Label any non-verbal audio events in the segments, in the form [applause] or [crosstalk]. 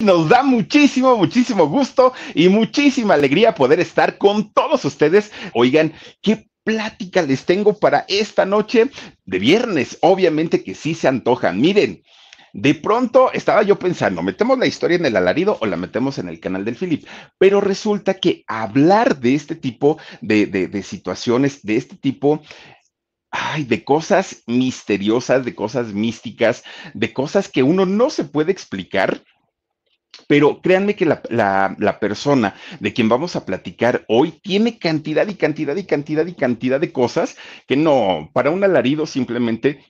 Nos da muchísimo, muchísimo gusto y muchísima alegría poder estar con todos ustedes. Oigan, qué plática les tengo para esta noche de viernes. Obviamente que sí se antojan. Miren, de pronto estaba yo pensando, ¿metemos la historia en el alarido o la metemos en el canal del Philip? Pero resulta que hablar de este tipo de, de, de situaciones, de este tipo ay, de cosas misteriosas, de cosas místicas, de cosas que uno no se puede explicar, pero créanme que la, la, persona de quien vamos a platicar hoy tiene cantidad y cantidad y cantidad y cantidad de cosas que no, para un alarido simplemente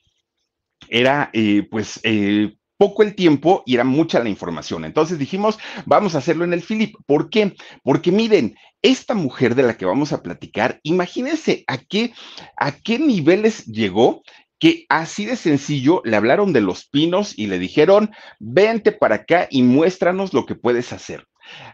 era eh, pues eh, poco el tiempo y era mucha la información. Entonces dijimos, vamos a hacerlo en el Philip. ¿Por qué? Porque miren, esta mujer de la que vamos a platicar, imagínense a qué, a qué niveles llegó que así de sencillo le hablaron de los pinos y le dijeron, vente para acá y muéstranos lo que puedes hacer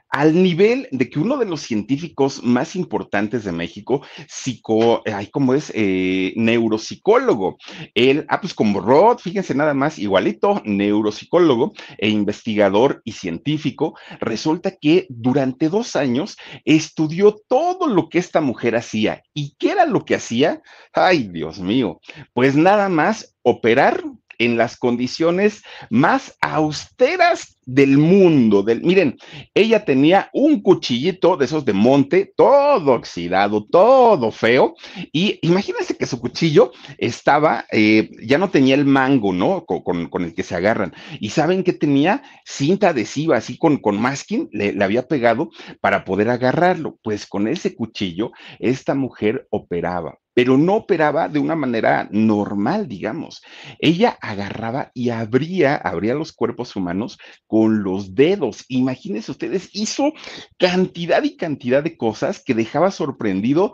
al nivel de que uno de los científicos más importantes de México, psico, ay, ¿cómo es? Eh, neuropsicólogo. Él, ah, pues como Rod, fíjense nada más, igualito, neuropsicólogo e investigador y científico, resulta que durante dos años estudió todo lo que esta mujer hacía. ¿Y qué era lo que hacía? Ay, Dios mío, pues nada más operar en las condiciones más austeras del mundo. Del, miren, ella tenía un cuchillito de esos de monte, todo oxidado, todo feo, y imagínense que su cuchillo estaba, eh, ya no tenía el mango, ¿no? Con, con, el que se agarran. Y saben que tenía cinta adhesiva, así con, con masking, le, le había pegado para poder agarrarlo. Pues con ese cuchillo, esta mujer operaba pero no operaba de una manera normal, digamos. Ella agarraba y abría, abría los cuerpos humanos con los dedos. Imagínense ustedes, hizo cantidad y cantidad de cosas que dejaba sorprendido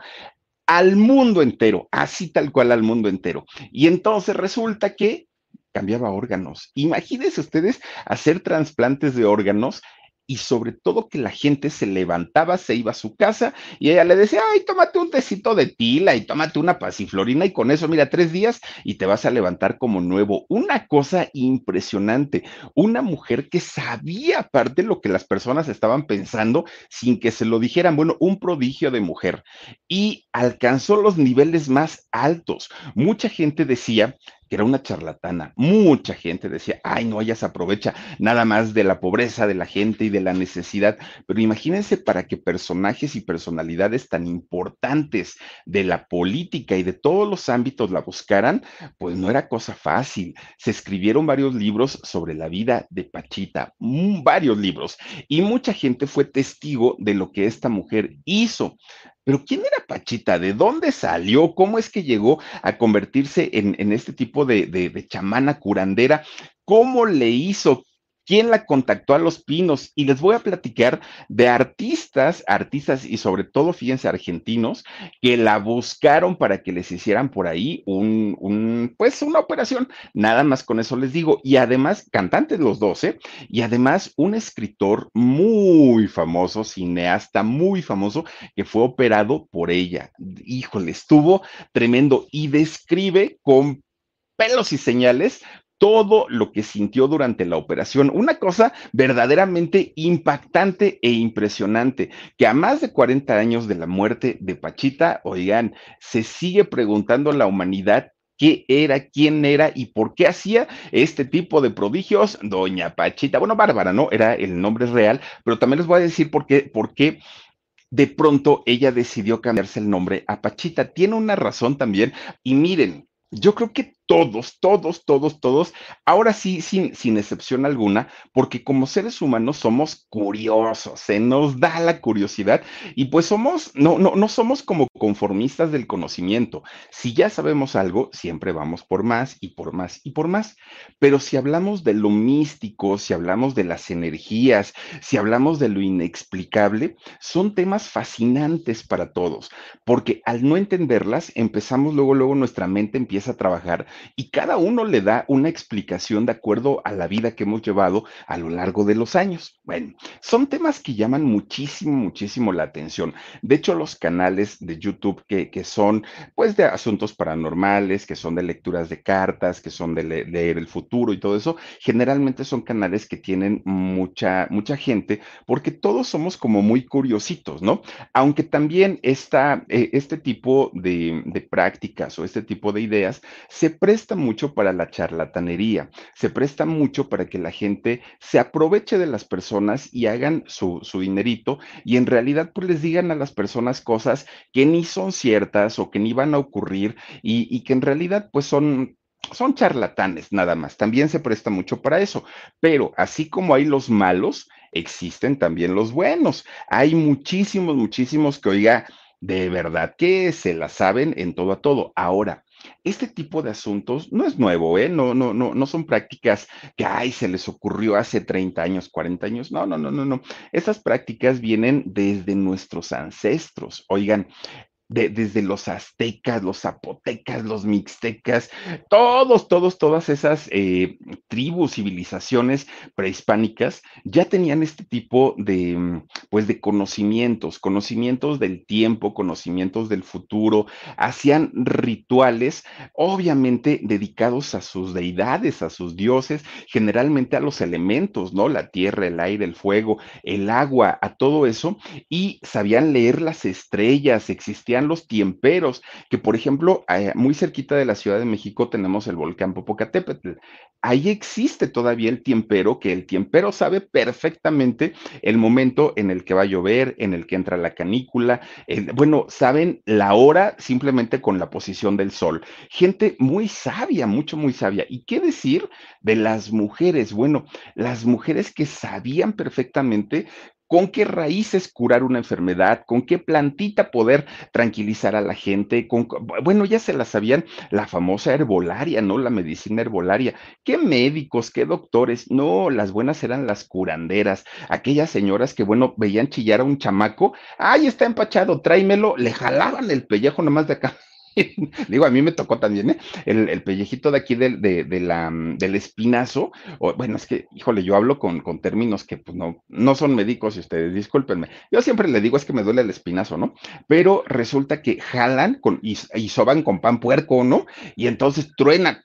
al mundo entero, así tal cual al mundo entero. Y entonces resulta que cambiaba órganos. Imagínense ustedes hacer trasplantes de órganos y sobre todo que la gente se levantaba, se iba a su casa y ella le decía, ay, tómate un tecito de tila y tómate una pasiflorina y con eso, mira, tres días y te vas a levantar como nuevo. Una cosa impresionante, una mujer que sabía aparte lo que las personas estaban pensando sin que se lo dijeran, bueno, un prodigio de mujer y alcanzó los niveles más altos. Mucha gente decía que era una charlatana. Mucha gente decía, ay, no, ella se aprovecha nada más de la pobreza de la gente y de la necesidad. Pero imagínense para que personajes y personalidades tan importantes de la política y de todos los ámbitos la buscaran, pues no era cosa fácil. Se escribieron varios libros sobre la vida de Pachita, varios libros, y mucha gente fue testigo de lo que esta mujer hizo. Pero ¿quién era Pachita? ¿De dónde salió? ¿Cómo es que llegó a convertirse en, este tipo de, de chamana curandera? ¿Cómo le hizo? Quién la contactó a Los Pinos y les voy a platicar de artistas, artistas y sobre todo, fíjense, argentinos, que la buscaron para que les hicieran por ahí un, un pues una operación. Nada más con eso les digo. Y además, cantantes los dos, ¿eh? Y además, un escritor muy famoso, cineasta muy famoso, que fue operado por ella. Híjole, estuvo tremendo y describe con pelos y señales todo lo que sintió durante la operación. Una cosa verdaderamente impactante e impresionante, que a más de 40 años de la muerte de Pachita, oigan, se sigue preguntando la humanidad qué era, quién era y por qué hacía este tipo de prodigios, doña Pachita. Bueno, Bárbara, ¿no? Era el nombre real, pero también les voy a decir por qué, por qué de pronto ella decidió cambiarse el nombre a Pachita. Tiene una razón también. Y miren, yo creo que todos, todos, todos, todos, ahora sí, sin, sin excepción alguna, porque como seres humanos somos curiosos, se nos da la curiosidad y pues somos, no, no, no somos como conformistas del conocimiento. Si ya sabemos algo, siempre vamos por más y por más y por más. Pero si hablamos de lo místico, si hablamos de las energías, si hablamos de lo inexplicable, son temas fascinantes para todos, porque al no entenderlas, empezamos luego, luego nuestra mente empieza a trabajar y cada uno le da una explicación de acuerdo a la vida que hemos llevado a lo largo de los años. Bueno, son temas que llaman muchísimo, muchísimo la atención. De hecho, los canales de YouTube que, que son pues de asuntos paranormales, que son de lecturas de cartas, que son de leer el futuro y todo eso, generalmente son canales que tienen mucha, mucha gente porque todos somos como muy curiositos, ¿no? Aunque también esta, eh, este tipo de, de prácticas o este tipo de ideas se presta mucho para la charlatanería, se presta mucho para que la gente se aproveche de las personas y hagan su, su dinerito y en realidad pues les digan a las personas cosas que ni son ciertas o que ni van a ocurrir y, y que en realidad pues son son charlatanes nada más. También se presta mucho para eso. Pero así como hay los malos, existen también los buenos. Hay muchísimos, muchísimos que, oiga, de verdad que se la saben en todo a todo. Ahora, este tipo de asuntos no es nuevo, ¿eh? No, no, no, no son prácticas que, ay, se les ocurrió hace 30 años, 40 años. No, no, no, no, no. Estas prácticas vienen desde nuestros ancestros. Oigan, desde los aztecas, los zapotecas, los mixtecas, todos, todos, todas esas eh, tribus, civilizaciones prehispánicas ya tenían este tipo de, mm, pues, de conocimientos, conocimientos del tiempo, conocimientos del futuro, hacían rituales, obviamente dedicados a sus deidades, a sus dioses, generalmente a los elementos, ¿no? La tierra, el aire, el fuego, el agua, a todo eso, y sabían leer las estrellas, existían los tiemperos, que por ejemplo, eh, muy cerquita de la Ciudad de México tenemos el volcán Popocatépetl. Ahí existe todavía el tiempero, que el tiempero sabe perfectamente el momento en el que va a llover, en el que entra la canícula. bueno, saben la hora simplemente con la posición del sol. Gente muy sabia, mucho, muy sabia. ¿Y qué decir de las mujeres? Bueno, las mujeres que sabían perfectamente con qué raíces curar una enfermedad, con qué plantita poder tranquilizar a la gente, con, bueno, ya se la sabían, la famosa herbolaria, ¿no? La medicina herbolaria. ¿Qué médicos, qué doctores? No, las buenas eran las curanderas, aquellas señoras que, bueno, veían chillar a un chamaco, ay, está empachado, tráemelo, le jalaban el pellejo nomás de acá [laughs] Digo, a mí me tocó también ¿eh? el, pellejito de aquí del, de, del espinazo. Bueno, es que, híjole, yo hablo con, con términos que pues, no, no son médicos y ustedes discúlpenme. Yo siempre le digo es que me duele el espinazo, ¿no? Pero resulta que jalan con, y, y soban con pan puerco, ¿no? Y entonces truena,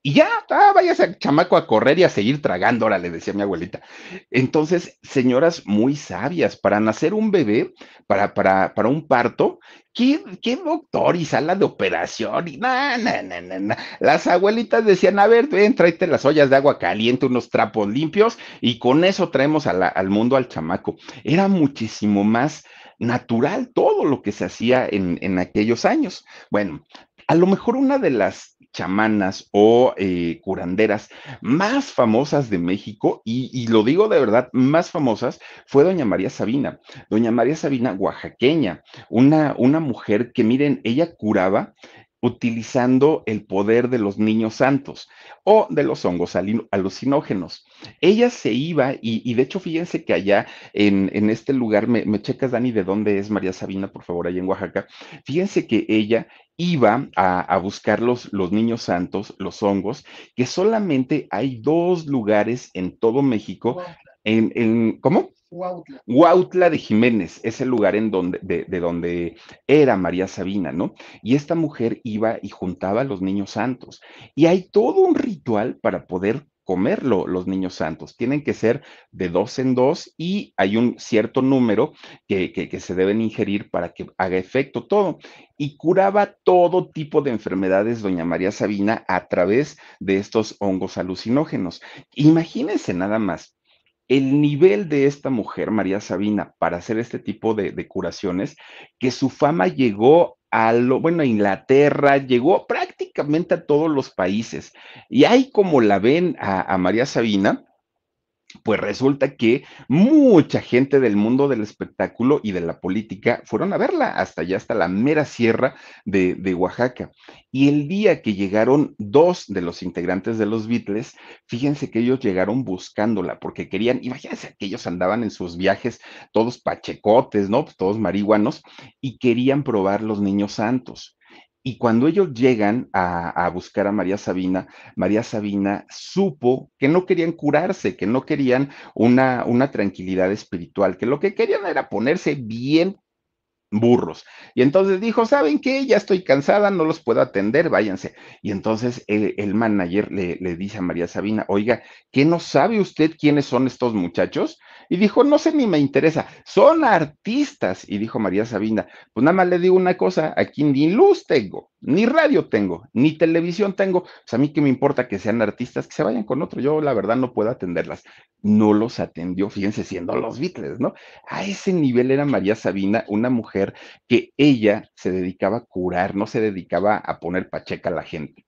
y ya, ah, váyase chamaco a correr y a seguir tragando, ahora le decía mi abuelita. Entonces, señoras muy sabias, para nacer un bebé, para, para, para un parto, ¿qué, ¿qué, doctor y sala de operación? Y no, no, no, no, Las abuelitas decían, a ver, ven, tráete las ollas de agua caliente, unos trapos limpios, y con eso traemos al mundo al chamaco. Era muchísimo más natural todo lo que se hacía en, en aquellos años. Bueno, a lo mejor una de las chamanas o eh, curanderas más famosas de México, y, lo digo de verdad, más famosas, fue doña María Sabina. Doña María Sabina, oaxaqueña, una, una mujer que, miren, ella curaba utilizando el poder de los niños santos o de los hongos alucinógenos. Ella se iba, y, de hecho, fíjense que allá en, en este lugar, me, me, checas, Dani, de dónde es María Sabina, por favor, allá en Oaxaca. Fíjense que ella iba a, buscar los, los, niños santos, los hongos, que solamente hay dos lugares en todo México. En, en, ¿Cómo? Huautla. de Jiménez es el lugar en donde, de, de, donde era María Sabina, ¿no? Y esta mujer iba y juntaba a los niños santos. Y hay todo un ritual para poder comer los niños santos, tienen que ser de dos en dos y hay un cierto número que, que se deben ingerir para que haga efecto todo. Y curaba todo tipo de enfermedades, doña María Sabina, a través de estos hongos alucinógenos. Imagínense nada más el nivel de esta mujer, María Sabina, para hacer este tipo de, curaciones, que su fama llegó a lo, bueno, a Inglaterra, llegó prácticamente a todos los países. Y ahí como la ven a María Sabina, pues resulta que mucha gente del mundo del espectáculo y de la política fueron a verla hasta allá, hasta la mera sierra de, Oaxaca. Y el día que llegaron dos de los integrantes de los Beatles, fíjense que ellos llegaron buscándola porque querían, imagínense que ellos andaban en sus viajes todos pachecotes, ¿no? Pues todos marihuanos y querían probar los niños santos. Y cuando ellos llegan a, buscar a María Sabina, María Sabina supo que no querían curarse, que no querían una, tranquilidad espiritual, que lo que querían era ponerse bien burros. Y entonces dijo, ¿saben qué? Ya estoy cansada, no los puedo atender, váyanse. Y entonces el, manager le, le, dice a María Sabina, oiga, ¿qué no sabe usted quiénes son estos muchachos? Y dijo, no sé ni me interesa, son artistas. Y dijo María Sabina, pues nada más le digo una cosa, aquí ni luz tengo, ni radio tengo, ni televisión tengo. Pues a mí qué me importa que sean artistas, que se vayan con otro. Yo la verdad no puedo atenderlas. No los atendió, fíjense, siendo los Beatles, ¿no? A ese nivel era María Sabina, una mujer que ella se dedicaba a curar, no se dedicaba a poner pacheca a la gente.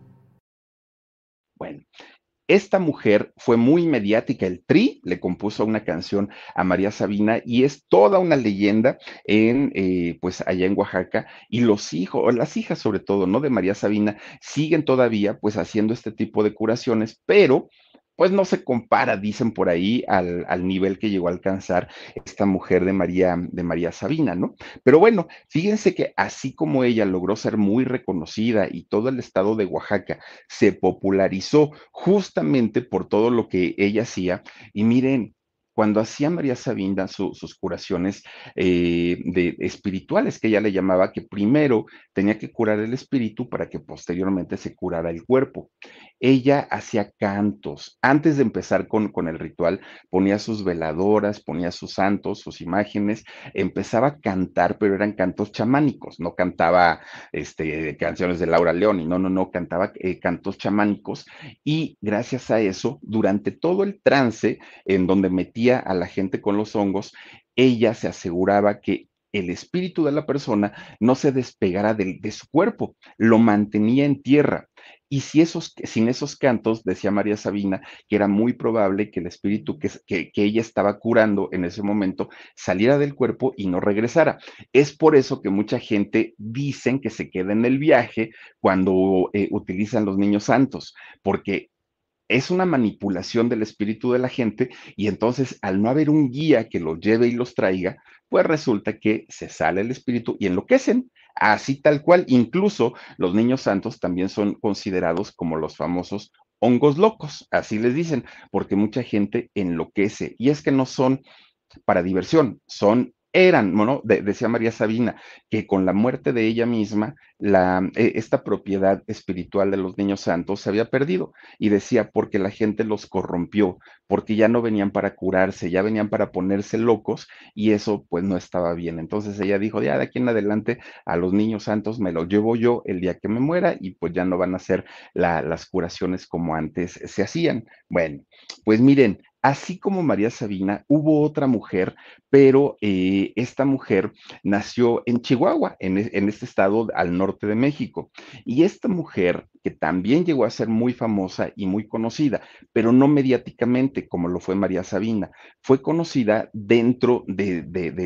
Esta mujer fue muy mediática, el Tri le compuso una canción a María Sabina y es toda una leyenda en, eh, pues allá en Oaxaca y los hijos, o las hijas sobre todo, ¿no? De María Sabina siguen todavía pues haciendo este tipo de curaciones, pero pues no se compara, dicen por ahí, al, nivel que llegó a alcanzar esta mujer de María, de María Sabina, ¿no? Pero bueno, fíjense que así como ella logró ser muy reconocida y todo el estado de Oaxaca se popularizó justamente por todo lo que ella hacía, y miren, cuando hacía María Sabina sus curaciones eh, de, espirituales, que ella le llamaba, que primero tenía que curar el espíritu para que posteriormente se curara el cuerpo. Ella hacía cantos. Antes de empezar con, con el ritual, ponía sus veladoras, ponía sus santos, sus imágenes, empezaba a cantar, pero eran cantos chamánicos, no cantaba este, canciones de Laura León, no, no, no, cantaba eh, cantos chamánicos y gracias a eso, durante todo el trance en donde metía a la gente con los hongos, ella se aseguraba que el espíritu de la persona no se despegara de, su cuerpo, lo mantenía en tierra. Y si esos, sin esos cantos, decía María Sabina, que era muy probable que el espíritu que, que, ella estaba curando en ese momento saliera del cuerpo y no regresara. Es por eso que mucha gente dicen que se queda en el viaje cuando eh, utilizan los niños santos, porque es una manipulación del espíritu de la gente y entonces al no haber un guía que los lleve y los traiga, pues resulta que se sale el espíritu y enloquecen. Así tal cual, incluso los niños santos también son considerados como los famosos hongos locos, así les dicen, porque mucha gente enloquece. Y es que no son para diversión, son eran, bueno, decía María Sabina, que con la muerte de ella misma, la, e, esta propiedad espiritual de los niños santos se había perdido. Y decía, porque la gente los corrompió, porque ya no venían para curarse, ya venían para ponerse locos, y eso pues no estaba bien. Entonces ella dijo, ya de aquí en adelante a los niños santos me los llevo yo el día que me muera, y pues ya no van a ser las curaciones como antes se hacían. Bueno, pues miren, Así como María Sabina, hubo otra mujer, pero eh, esta mujer nació en Chihuahua, en, en, este estado al norte de México. Y esta mujer que también llegó a ser muy famosa y muy conocida, pero no mediáticamente como lo fue María Sabina. Fue conocida dentro de,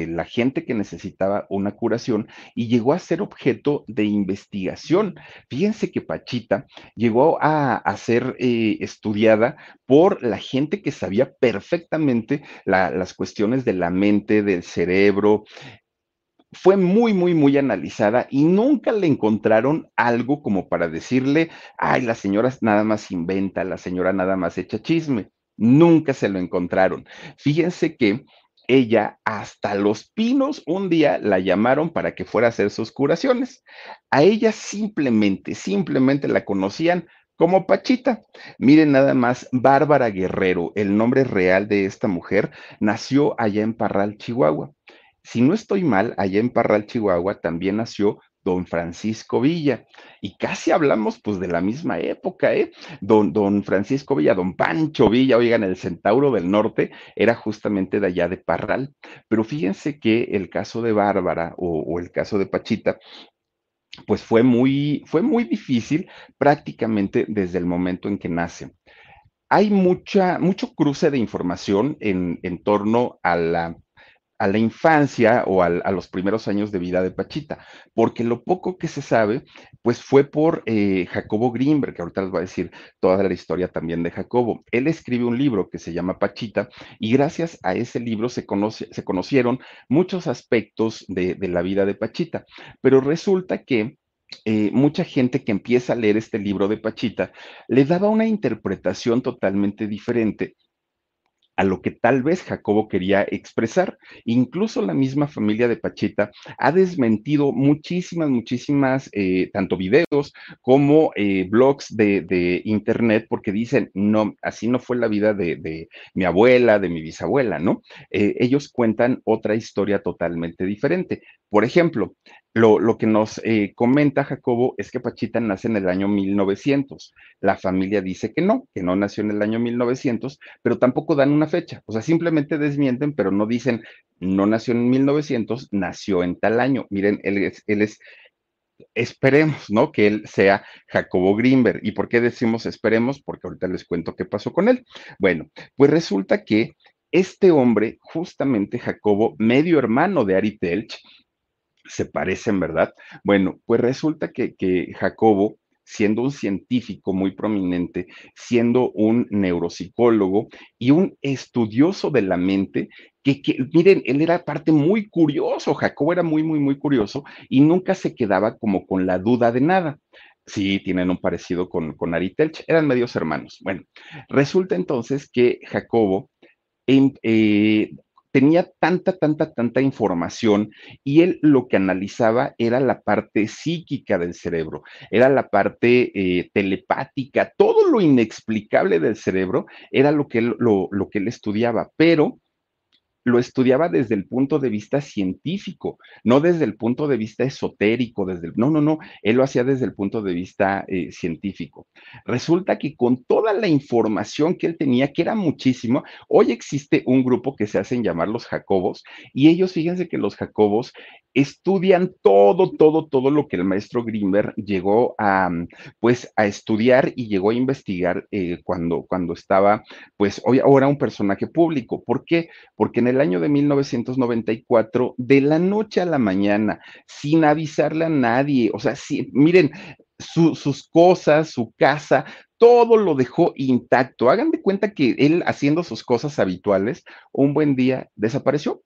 la gente que necesitaba una curación y llegó a ser objeto de investigación. Fíjense que Pachita llegó a, ser eh, estudiada por la gente que sabía perfectamente las cuestiones de la mente, del cerebro, fue muy, muy, muy analizada y nunca le encontraron algo como para decirle, ay, la señora nada más inventa, la señora nada más echa chisme. Nunca se lo encontraron. Fíjense que ella hasta los pinos un día la llamaron para que fuera a hacer sus curaciones. A ella simplemente, simplemente la conocían como Pachita. Miren nada más, Bárbara Guerrero, el nombre real de esta mujer, nació allá en Parral, Chihuahua. Si no estoy mal, allá en Parral, Chihuahua, también nació don Francisco Villa. Y casi hablamos pues de la misma época, ¿eh? Don, don Francisco Villa, don Pancho Villa, oigan, el Centauro del Norte era justamente de allá de Parral. Pero fíjense que el caso de Bárbara o, el caso de Pachita, pues fue muy, fue muy difícil prácticamente desde el momento en que nace. Hay mucha, mucho cruce de información en, en torno a la a la infancia o a los primeros años de vida de Pachita, porque lo poco que se sabe, pues fue por eh, Jacobo Greenberg, que ahorita les voy a decir toda la historia también de Jacobo. Él escribe un libro que se llama Pachita y gracias a ese libro se, conoce, se conocieron muchos aspectos de, la vida de Pachita, pero resulta que eh, mucha gente que empieza a leer este libro de Pachita le daba una interpretación totalmente diferente a lo que tal vez Jacobo quería expresar. Incluso la misma familia de Pachita ha desmentido muchísimas, muchísimas, eh, tanto videos como eh, blogs de, internet, porque dicen, no, así no fue la vida de, mi abuela, de mi bisabuela, ¿no? Eh, ellos cuentan otra historia totalmente diferente. Por ejemplo, lo, que nos comenta Jacobo es que Pachita nace en el año 1900. La familia dice que no, que no nació en el año 1900, pero tampoco dan una fecha. O sea, simplemente desmienten, pero no dicen, no nació en 1900, nació en tal año. Miren, él es, él es esperemos, ¿no? Que él sea Jacobo Greenberg. ¿Y por qué decimos esperemos? Porque ahorita les cuento qué pasó con él. Bueno, pues resulta que este hombre, justamente Jacobo, medio hermano de Ari Telch, se parecen, ¿verdad? Bueno, pues resulta que, Jacobo, siendo un científico muy prominente, siendo un neuropsicólogo y un estudioso de la mente, que, miren, él era parte muy curioso, Jacobo era muy, muy, muy curioso y nunca se quedaba como con la duda de nada. Sí, tienen un parecido con, con Ari Telch, eran medios hermanos. Bueno, resulta entonces que Jacobo em, eh, tenía tanta, tanta, tanta información y él lo que analizaba era la parte psíquica del cerebro, era la parte eh, telepática, todo lo inexplicable del cerebro era lo que lo, lo que él estudiaba, pero lo estudiaba desde el punto de vista científico, no desde el punto de vista esotérico, desde el, no, no, no, él lo hacía desde el punto de vista eh, científico. Resulta que con toda la información que él tenía, que era muchísimo, hoy existe un grupo que se hacen llamar los Jacobos, y ellos, fíjense que los Jacobos estudian todo, todo, todo lo que el maestro Grimberg llegó a, pues, a estudiar y llegó a investigar eh, cuando, cuando estaba, pues, hoy ahora un personaje público. ¿Por qué? Porque en el año de 1994, de la noche a la mañana, sin avisarle a nadie, o sea, miren, sus cosas, su casa, todo lo dejó intacto. Hagan de cuenta que él haciendo sus cosas habituales, un buen día desapareció.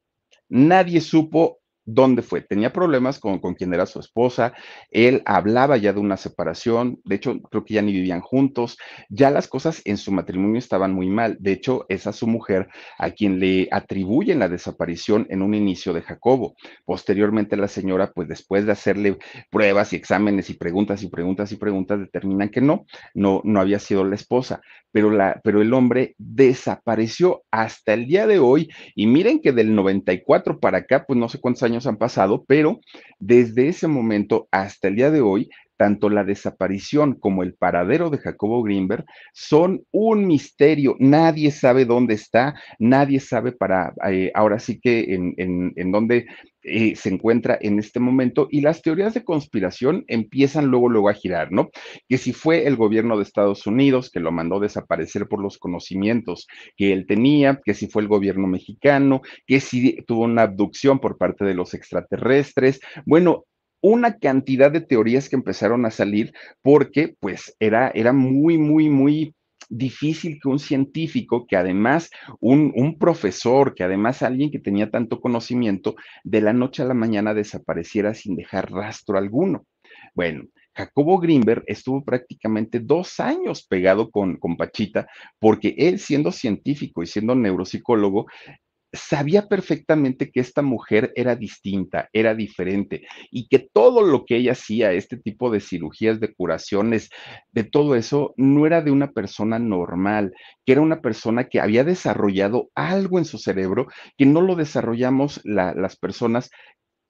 Nadie supo dónde fue. Tenía problemas con, con quien era su esposa, él hablaba ya de una separación, de hecho creo que ya ni vivían juntos, ya las cosas en su matrimonio estaban muy mal, de hecho es a su mujer a quien le atribuyen la desaparición en un inicio de Jacobo. Posteriormente la señora, pues después de hacerle pruebas y exámenes y preguntas y preguntas y preguntas, determinan que no, no, no había sido la esposa, pero, la, pero el hombre desapareció hasta el día de hoy y miren que del 94 para acá, pues no sé cuántos años han pasado, pero desde ese momento hasta el día de hoy, tanto la desaparición como el paradero de Jacobo Greenberg son un misterio. Nadie sabe dónde está, nadie sabe para, eh, ahora sí que en, en, en dónde eh, se encuentra en este momento y las teorías de conspiración empiezan luego, luego a girar, ¿no? Que si fue el gobierno de Estados Unidos que lo mandó desaparecer por los conocimientos que él tenía, que si fue el gobierno mexicano, que si tuvo una abducción por parte de los extraterrestres. Bueno, una cantidad de teorías que empezaron a salir porque pues era, era muy, muy, muy difícil que un científico, que además un, un, profesor, que además alguien que tenía tanto conocimiento, de la noche a la mañana desapareciera sin dejar rastro alguno. Bueno, Jacobo Greenberg estuvo prácticamente dos años pegado con, con Pachita, porque él siendo científico y siendo neuropsicólogo, sabía perfectamente que esta mujer era distinta, era diferente y que todo lo que ella hacía, este tipo de cirugías, de curaciones, de todo eso, no era de una persona normal, que era una persona que había desarrollado algo en su cerebro que no lo desarrollamos la, las personas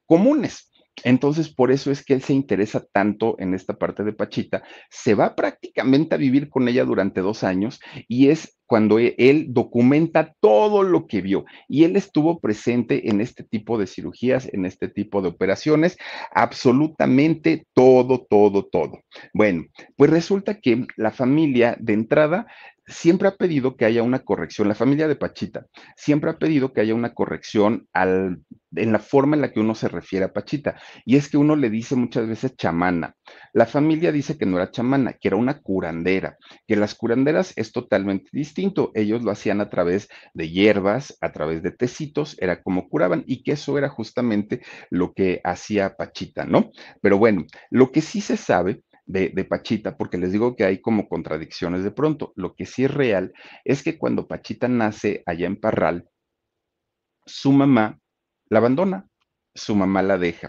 comunes. Entonces, por eso es que él se interesa tanto en esta parte de Pachita, se va prácticamente a vivir con ella durante dos años y es cuando e, él documenta todo lo que vio y él estuvo presente en este tipo de cirugías, en este tipo de operaciones, absolutamente todo, todo, todo. Bueno, pues resulta que la familia de entrada siempre ha pedido que haya una corrección, la familia de Pachita siempre ha pedido que haya una corrección al, en la forma en la que uno se refiere a Pachita. Y es que uno le dice muchas veces chamana. La familia dice que no era chamana, que era una curandera, que las curanderas es totalmente distinto. Ellos lo hacían a través de hierbas, a través de tecitos, era como curaban y que eso era justamente lo que hacía Pachita, ¿no? Pero bueno, lo que sí se sabe de, de, Pachita, porque les digo que hay como contradicciones de pronto. Lo que sí es real es que cuando Pachita nace allá en Parral, su mamá la abandona su mamá la deja.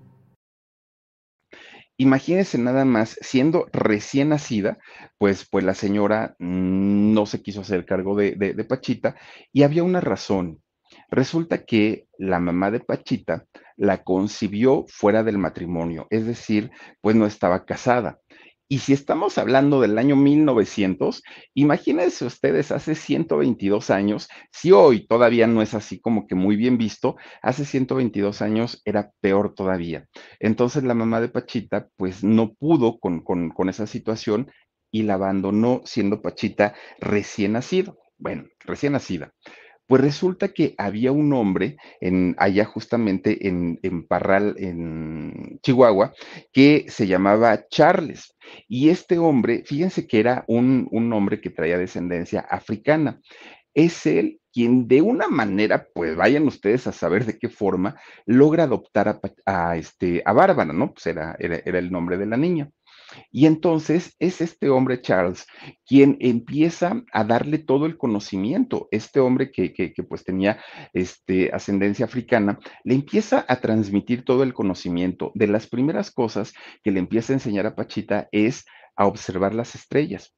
Imagínense nada más, siendo recién nacida, pues, pues la señora no se quiso hacer cargo de, Pachita y había una razón. Resulta que la mamá de Pachita la concibió fuera del matrimonio, es decir, pues no estaba casada. Y si estamos hablando del año 1900, imagínense ustedes hace 122 años, si hoy todavía no es así como que muy bien visto, hace 122 años era peor todavía. Entonces la mamá de Pachita pues no pudo con, con, con esa situación y la abandonó siendo Pachita recién nacido. Bueno, recién nacida. Pues resulta que había un hombre en, allá justamente en, Parral, en Chihuahua, que se llamaba Charles. Y este hombre, fíjense que era un, un hombre que traía descendencia africana. Es él quien de una manera, pues vayan ustedes a saber de qué forma, logra adoptar a, a este, a Bárbara, ¿no? Pues era, era, era el nombre de la niña. Y entonces es este hombre, Charles, quien empieza a darle todo el conocimiento. Este hombre que, que, pues tenía este, ascendencia africana, le empieza a transmitir todo el conocimiento. De las primeras cosas que le empieza a enseñar a Pachita es a observar las estrellas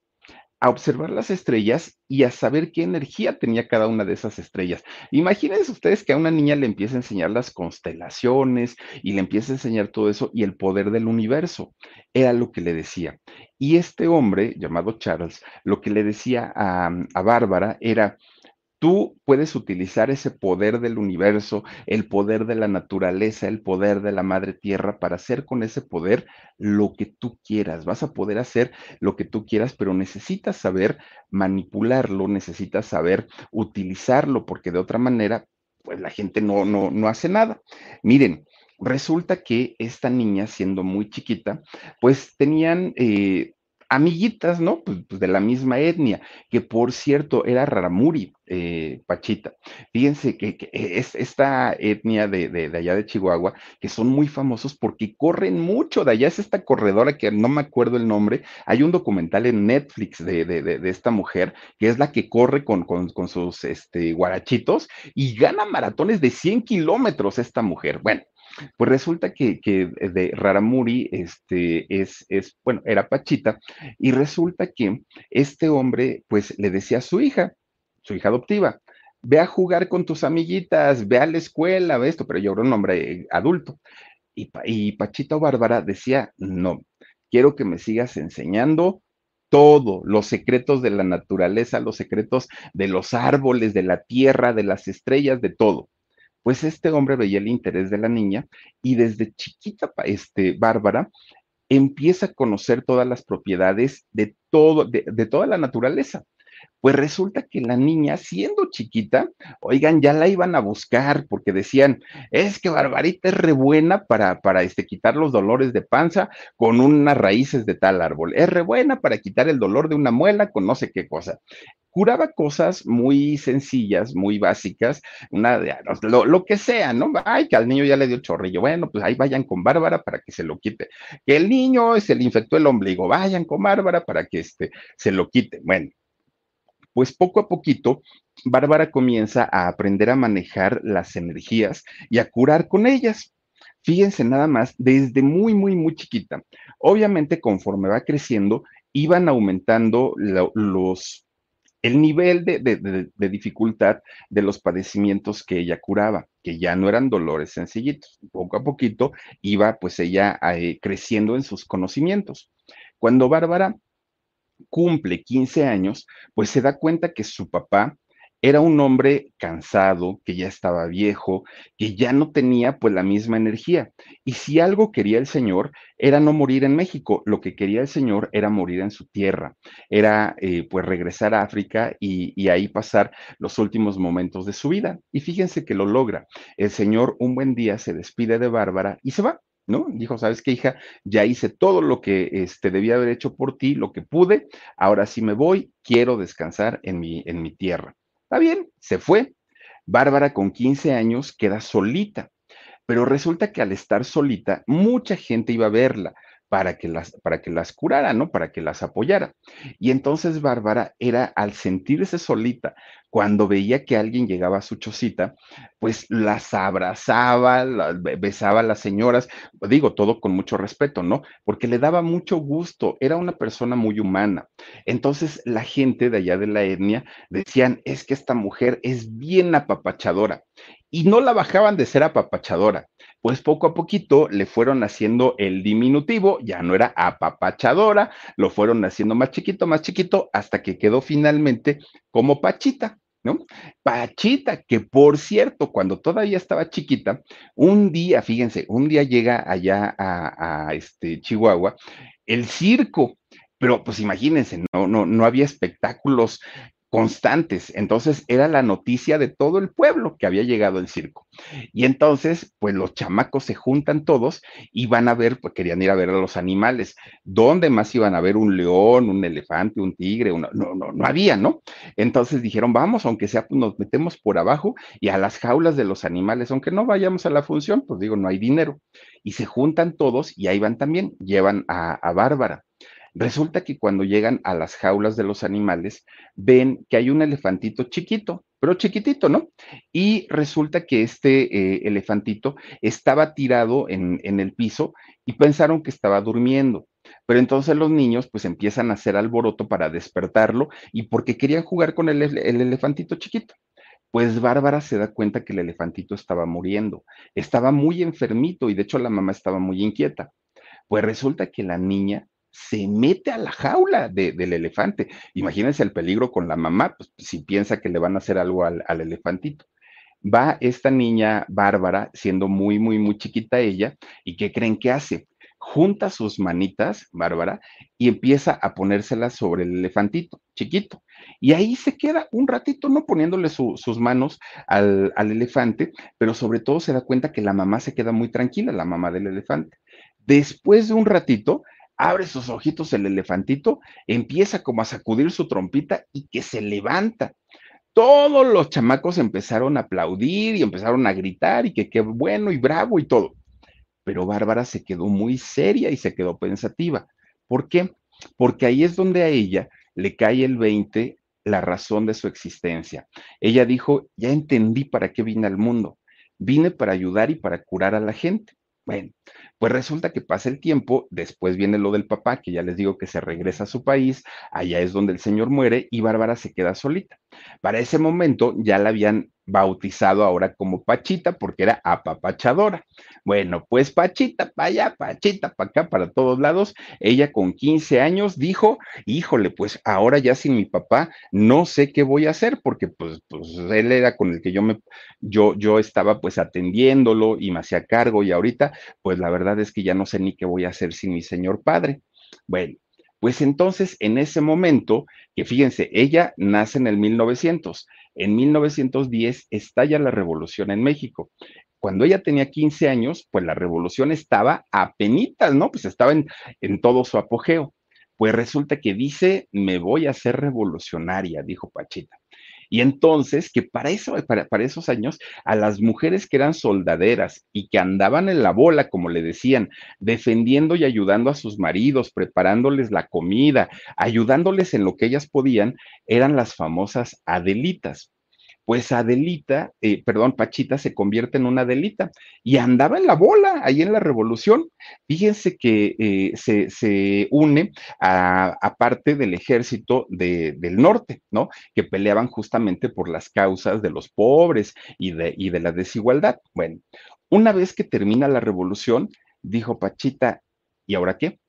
a observar las estrellas y a saber qué energía tenía cada una de esas estrellas. Imagínense ustedes que a una niña le empieza a enseñar las constelaciones y le empieza a enseñar todo eso y el poder del universo. Era lo que le decía. Y este hombre, llamado Charles, lo que le decía a, a Bárbara era, Tú puedes utilizar ese poder del universo, el poder de la naturaleza, el poder de la madre tierra para hacer con ese poder lo que tú quieras. Vas a poder hacer lo que tú quieras, pero necesitas saber manipularlo, necesitas saber utilizarlo, porque de otra manera, pues la gente no, no, no hace nada. Miren, resulta que esta niña, siendo muy chiquita, pues tenían... Eh, amiguitas, ¿no? Pues, pues, de la misma etnia, que por cierto era Raramuri, eh, Pachita. Fíjense que, es esta etnia de, allá de Chihuahua, que son muy famosos porque corren mucho. De allá es esta corredora que no me acuerdo el nombre. Hay un documental en Netflix de, de esta mujer, que es la que corre con, con, con sus este, guarachitos y gana maratones de 100 kilómetros esta mujer. Bueno, pues resulta que, de Raramuri este, es, es, bueno, era Pachita, y resulta que este hombre, pues le decía a su hija, su hija adoptiva, ve a jugar con tus amiguitas, ve a la escuela, ve esto, pero yo era un hombre adulto. Y, y Pachita Bárbara decía, no, quiero que me sigas enseñando todo, los secretos de la naturaleza, los secretos de los árboles, de la tierra, de las estrellas, de todo. Pues este hombre veía el interés de la niña y desde chiquita, este, Bárbara, empieza a conocer todas las propiedades de todo, de, de toda la naturaleza. Pues resulta que la niña, siendo chiquita, oigan, ya la iban a buscar porque decían, es que Barbarita es re buena para, para este, quitar los dolores de panza con unas raíces de tal árbol, es re buena para quitar el dolor de una muela con no sé qué cosa curaba cosas muy sencillas, muy básicas, una, lo, lo, que sea, ¿no? Ay, que al niño ya le dio chorrillo. Bueno, pues ahí vayan con Bárbara para que se lo quite. Que el niño se le infectó el ombligo, vayan con Bárbara para que este, se lo quite. Bueno, pues poco a poquito, Bárbara comienza a aprender a manejar las energías y a curar con ellas. Fíjense nada más, desde muy, muy, muy chiquita. Obviamente, conforme va creciendo, iban aumentando los, el nivel de, dificultad de los padecimientos que ella curaba, que ya no eran dolores sencillitos. Poco a poquito iba pues ella eh, creciendo en sus conocimientos. Cuando Bárbara cumple 15 años, pues se da cuenta que su papá era un hombre cansado, que ya estaba viejo, que ya no tenía pues la misma energía. Y si algo quería el Señor, era no morir en México, lo que quería el Señor era morir en su tierra, era eh, pues regresar a África y, y ahí pasar los últimos momentos de su vida. Y fíjense que lo logra. El Señor un buen día se despide de Bárbara y se va. ¿No? Dijo, ¿sabes qué, hija? Ya hice todo lo que este, debía haber hecho por ti, lo que pude, ahora sí me voy, quiero descansar en mi, en mi tierra. Está bien, se fue. Bárbara con 15 años queda solita, pero resulta que al estar solita, mucha gente iba a verla para que las, para que las curara, ¿no? Para que las apoyara. Y entonces Bárbara era al sentirse solita, cuando veía que alguien llegaba a su chocita, pues las abrazaba, las besaba a las señoras, digo todo con mucho respeto, ¿no? Porque le daba mucho gusto, era una persona muy humana. Entonces la gente de allá de la etnia decían, es que esta mujer es bien apapachadora. Y no la bajaban de ser apapachadora, pues poco a poquito le fueron haciendo el diminutivo, ya no era apapachadora, lo fueron haciendo más chiquito, más chiquito, hasta que quedó finalmente como Pachita. ¿No? Pachita, que por cierto, cuando todavía estaba chiquita, un día, fíjense, un día llega allá a, este Chihuahua el circo, pero pues imagínense, no, no, no había espectáculos constantes. Entonces era la noticia de todo el pueblo que había llegado el circo. Y entonces, pues los chamacos se juntan todos y van a ver, pues querían ir a ver a los animales. ¿Dónde más iban a ver un león, un elefante, un tigre? no, no, no había, ¿no? Entonces dijeron, vamos, aunque sea, pues nos metemos por abajo y a las jaulas de los animales, aunque no vayamos a la función, pues digo, no hay dinero. Y se juntan todos y ahí van también, llevan a, a Bárbara. Resulta que cuando llegan a las jaulas de los animales, ven que hay un elefantito chiquito, pero chiquitito, ¿no? Y resulta que este eh, elefantito estaba tirado en, el piso y pensaron que estaba durmiendo. Pero entonces los niños pues empiezan a hacer alboroto para despertarlo y porque querían jugar con el elefantito chiquito. Pues Bárbara se da cuenta que el elefantito estaba muriendo, estaba muy enfermito y de hecho la mamá estaba muy inquieta. Pues resulta que la niña se mete a la jaula del elefante. Imagínense el peligro con la mamá, pues si piensa que le van a hacer algo al, al elefantito. Va esta niña Bárbara, siendo muy, muy, muy chiquita ella, y ¿qué creen que hace? Junta sus manitas, Bárbara, y empieza a ponérselas sobre el elefantito, chiquito. Y ahí se queda un ratito, ¿no? Poniéndole sus manos al, al, elefante, pero sobre todo se da cuenta que la mamá se queda muy tranquila, la mamá del elefante. Después de un ratito, abre sus ojitos el elefantito, empieza como a sacudir su trompita y que se levanta. Todos los chamacos empezaron a aplaudir y empezaron a gritar y que qué bueno y bravo y todo. Pero Bárbara se quedó muy seria y se quedó pensativa. ¿Por qué? Porque ahí es donde a ella le cae el 20 la razón de su existencia. Ella dijo, ya entendí para qué vine al mundo. Vine para ayudar y para curar a la gente. Bueno, pues resulta que pasa el tiempo, después viene lo del papá, que ya les digo que se regresa a su país, allá es donde el señor muere y Bárbara se queda solita. Para ese momento ya la habían bautizado ahora como Pachita porque era apapachadora. Bueno, pues Pachita para allá, Pachita para acá, para todos lados. Ella con 15 años dijo, híjole, pues ahora ya sin mi papá no sé qué voy a hacer porque pues, pues él era con el que yo me, yo, yo estaba pues atendiéndolo y me hacía cargo y ahorita pues la verdad es que ya no sé ni qué voy a hacer sin mi señor padre. Bueno, pues entonces, en ese momento, que fíjense, ella nace en el 1900, en 1910 estalla la revolución en México. Cuando ella tenía 15 años, pues la revolución estaba a penitas, ¿no? Pues estaba en, en todo su apogeo. Pues resulta que dice, me voy a hacer revolucionaria, dijo Pachita. Y entonces, que para, eso, para, esos años, a las mujeres que eran soldaderas y que andaban en la bola, como le decían, defendiendo y ayudando a sus maridos, preparándoles la comida, ayudándoles en lo que ellas podían, eran las famosas Adelitas pues Adelita, eh, perdón, Pachita se convierte en una Adelita y andaba en la bola ahí en la revolución. Fíjense que eh, se, une a, parte del ejército del norte, ¿no? Que peleaban justamente por las causas de los pobres y de, y de la desigualdad. Bueno, una vez que termina la revolución, dijo Pachita, ¿y ahora qué?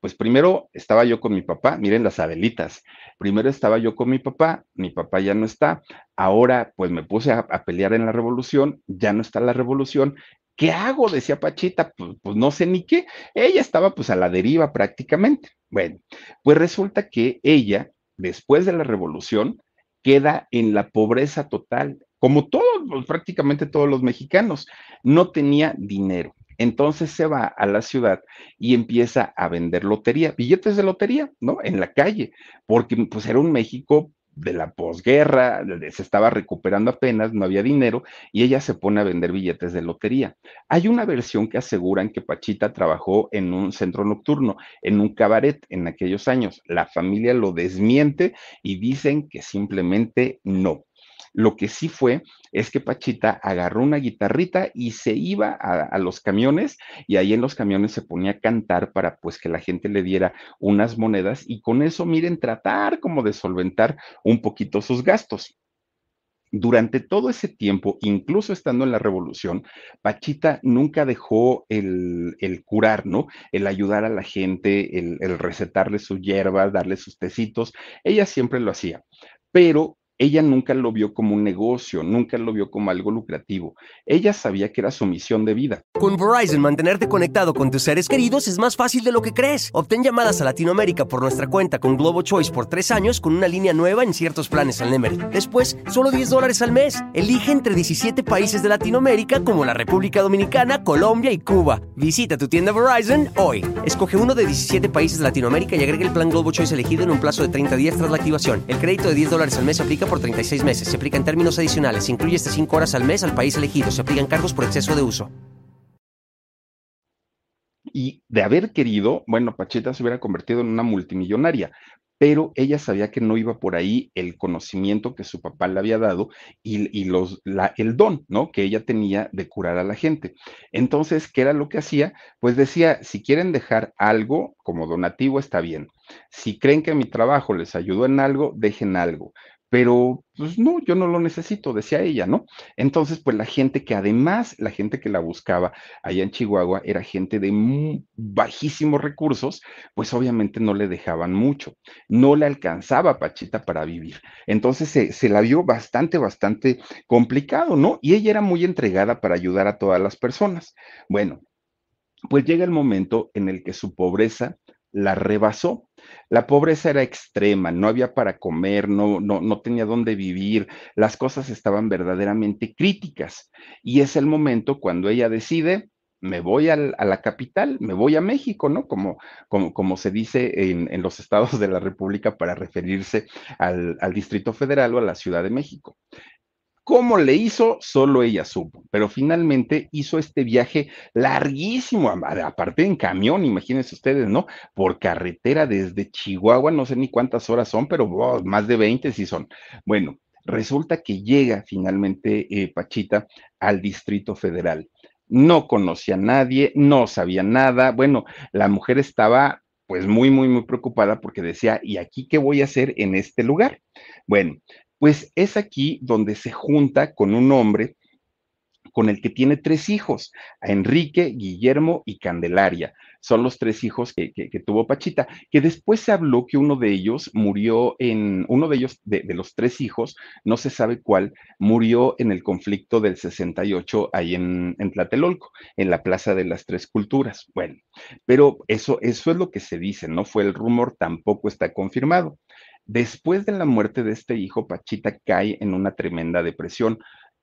Pues primero estaba yo con mi papá, miren las Adelitas. Primero estaba yo con mi papá, mi papá ya no está. Ahora pues me puse a, pelear en la revolución, ya no está la revolución. ¿Qué hago? Decía Pachita, pues, pues, no sé ni qué. Ella estaba pues a la deriva prácticamente. Bueno, pues resulta que ella, después de la revolución, queda en la pobreza total, como todos, pues, prácticamente todos los mexicanos. No tenía dinero. Entonces se va a la ciudad y empieza a vender lotería, billetes de lotería, ¿no? En la calle, porque pues era un México de la posguerra, se estaba recuperando apenas, no había dinero, y ella se pone a vender billetes de lotería. Hay una versión que aseguran que Pachita trabajó en un centro nocturno, en un cabaret en aquellos años. La familia lo desmiente y dicen que simplemente no. Lo que sí fue es que Pachita agarró una guitarrita y se iba a, los camiones y ahí en los camiones se ponía a cantar para pues que la gente le diera unas monedas y con eso, miren, tratar como de solventar un poquito sus gastos. Durante todo ese tiempo, incluso estando en la revolución, Pachita nunca dejó el, curar, ¿no? El ayudar a la gente, el, el recetarle sus hierbas, darle sus tecitos. Ella siempre lo hacía. Pero ella nunca lo vio como un negocio, nunca lo vio como algo lucrativo. Ella sabía que era su misión de vida. Con Verizon, mantenerte conectado con tus seres queridos es más fácil de lo que crees. Obtén llamadas a Latinoamérica por nuestra cuenta con Globo Choice por tres años con una línea nueva en ciertos planes al Nemery. Después, solo 10 dólares al mes. Elige entre 17 países de Latinoamérica como la República Dominicana, Colombia y Cuba. Visita tu tienda Verizon hoy. Escoge uno de 17 países de Latinoamérica y agrega el plan Globo Choice elegido en un plazo de 30 días tras la activación. El crédito de 10 dólares al mes aplica por 36 meses. Se aplica en términos adicionales. Se incluye hasta 5 horas al mes al país elegido. Se aplican cargos por exceso de uso. Y de haber querido, bueno, Pacheta se hubiera convertido en una multimillonaria, pero ella sabía que no iba por ahí el conocimiento que su papá le había dado y, los, el don, ¿no? Que ella tenía de curar a la gente. Entonces, ¿qué era lo que hacía? Pues decía, si quieren dejar algo como donativo, está bien. Si creen que mi trabajo les ayudó en algo, dejen algo pero pues no, yo no lo necesito, decía ella, ¿no? Entonces, pues la gente que además, la gente que la buscaba allá en Chihuahua era gente de bajísimos recursos, pues obviamente no le dejaban mucho, no le alcanzaba Pachita para vivir. Entonces se, se la vio bastante, bastante complicado, ¿no? Y ella era muy entregada para ayudar a todas las personas. Bueno, pues llega el momento en el que su pobreza la rebasó. La pobreza era extrema, no había para comer, no, no, no tenía dónde vivir, las cosas estaban verdaderamente críticas. Y es el momento cuando ella decide, me voy a la capital, me voy a México, ¿no? Como, como, como se dice en, los estados de la República para referirse al, al Distrito Federal o a la Ciudad de México. ¿Cómo le hizo? Solo ella supo, pero finalmente hizo este viaje larguísimo, aparte en camión, imagínense ustedes, ¿no? Por carretera desde Chihuahua, no sé ni cuántas horas son, pero oh, más de 20 sí son. Bueno, resulta que llega finalmente eh, Pachita al Distrito Federal. No conocía a nadie, no sabía nada. Bueno, la mujer estaba pues muy, muy, muy preocupada porque decía, ¿y aquí qué voy a hacer en este lugar? Bueno, pues es aquí donde se junta con un hombre con el que tiene tres hijos, a Enrique, Guillermo y Candelaria. Son los tres hijos que, tuvo Pachita, que después se habló que uno de ellos murió en, uno de ellos, de, los tres hijos, no se sabe cuál, murió en el conflicto del 68 ahí en, en Tlatelolco, en la Plaza de las Tres Culturas. Bueno, pero eso, eso es lo que se dice, no fue el rumor, tampoco está confirmado. Después de la muerte de este hijo, Pachita cae en una tremenda depresión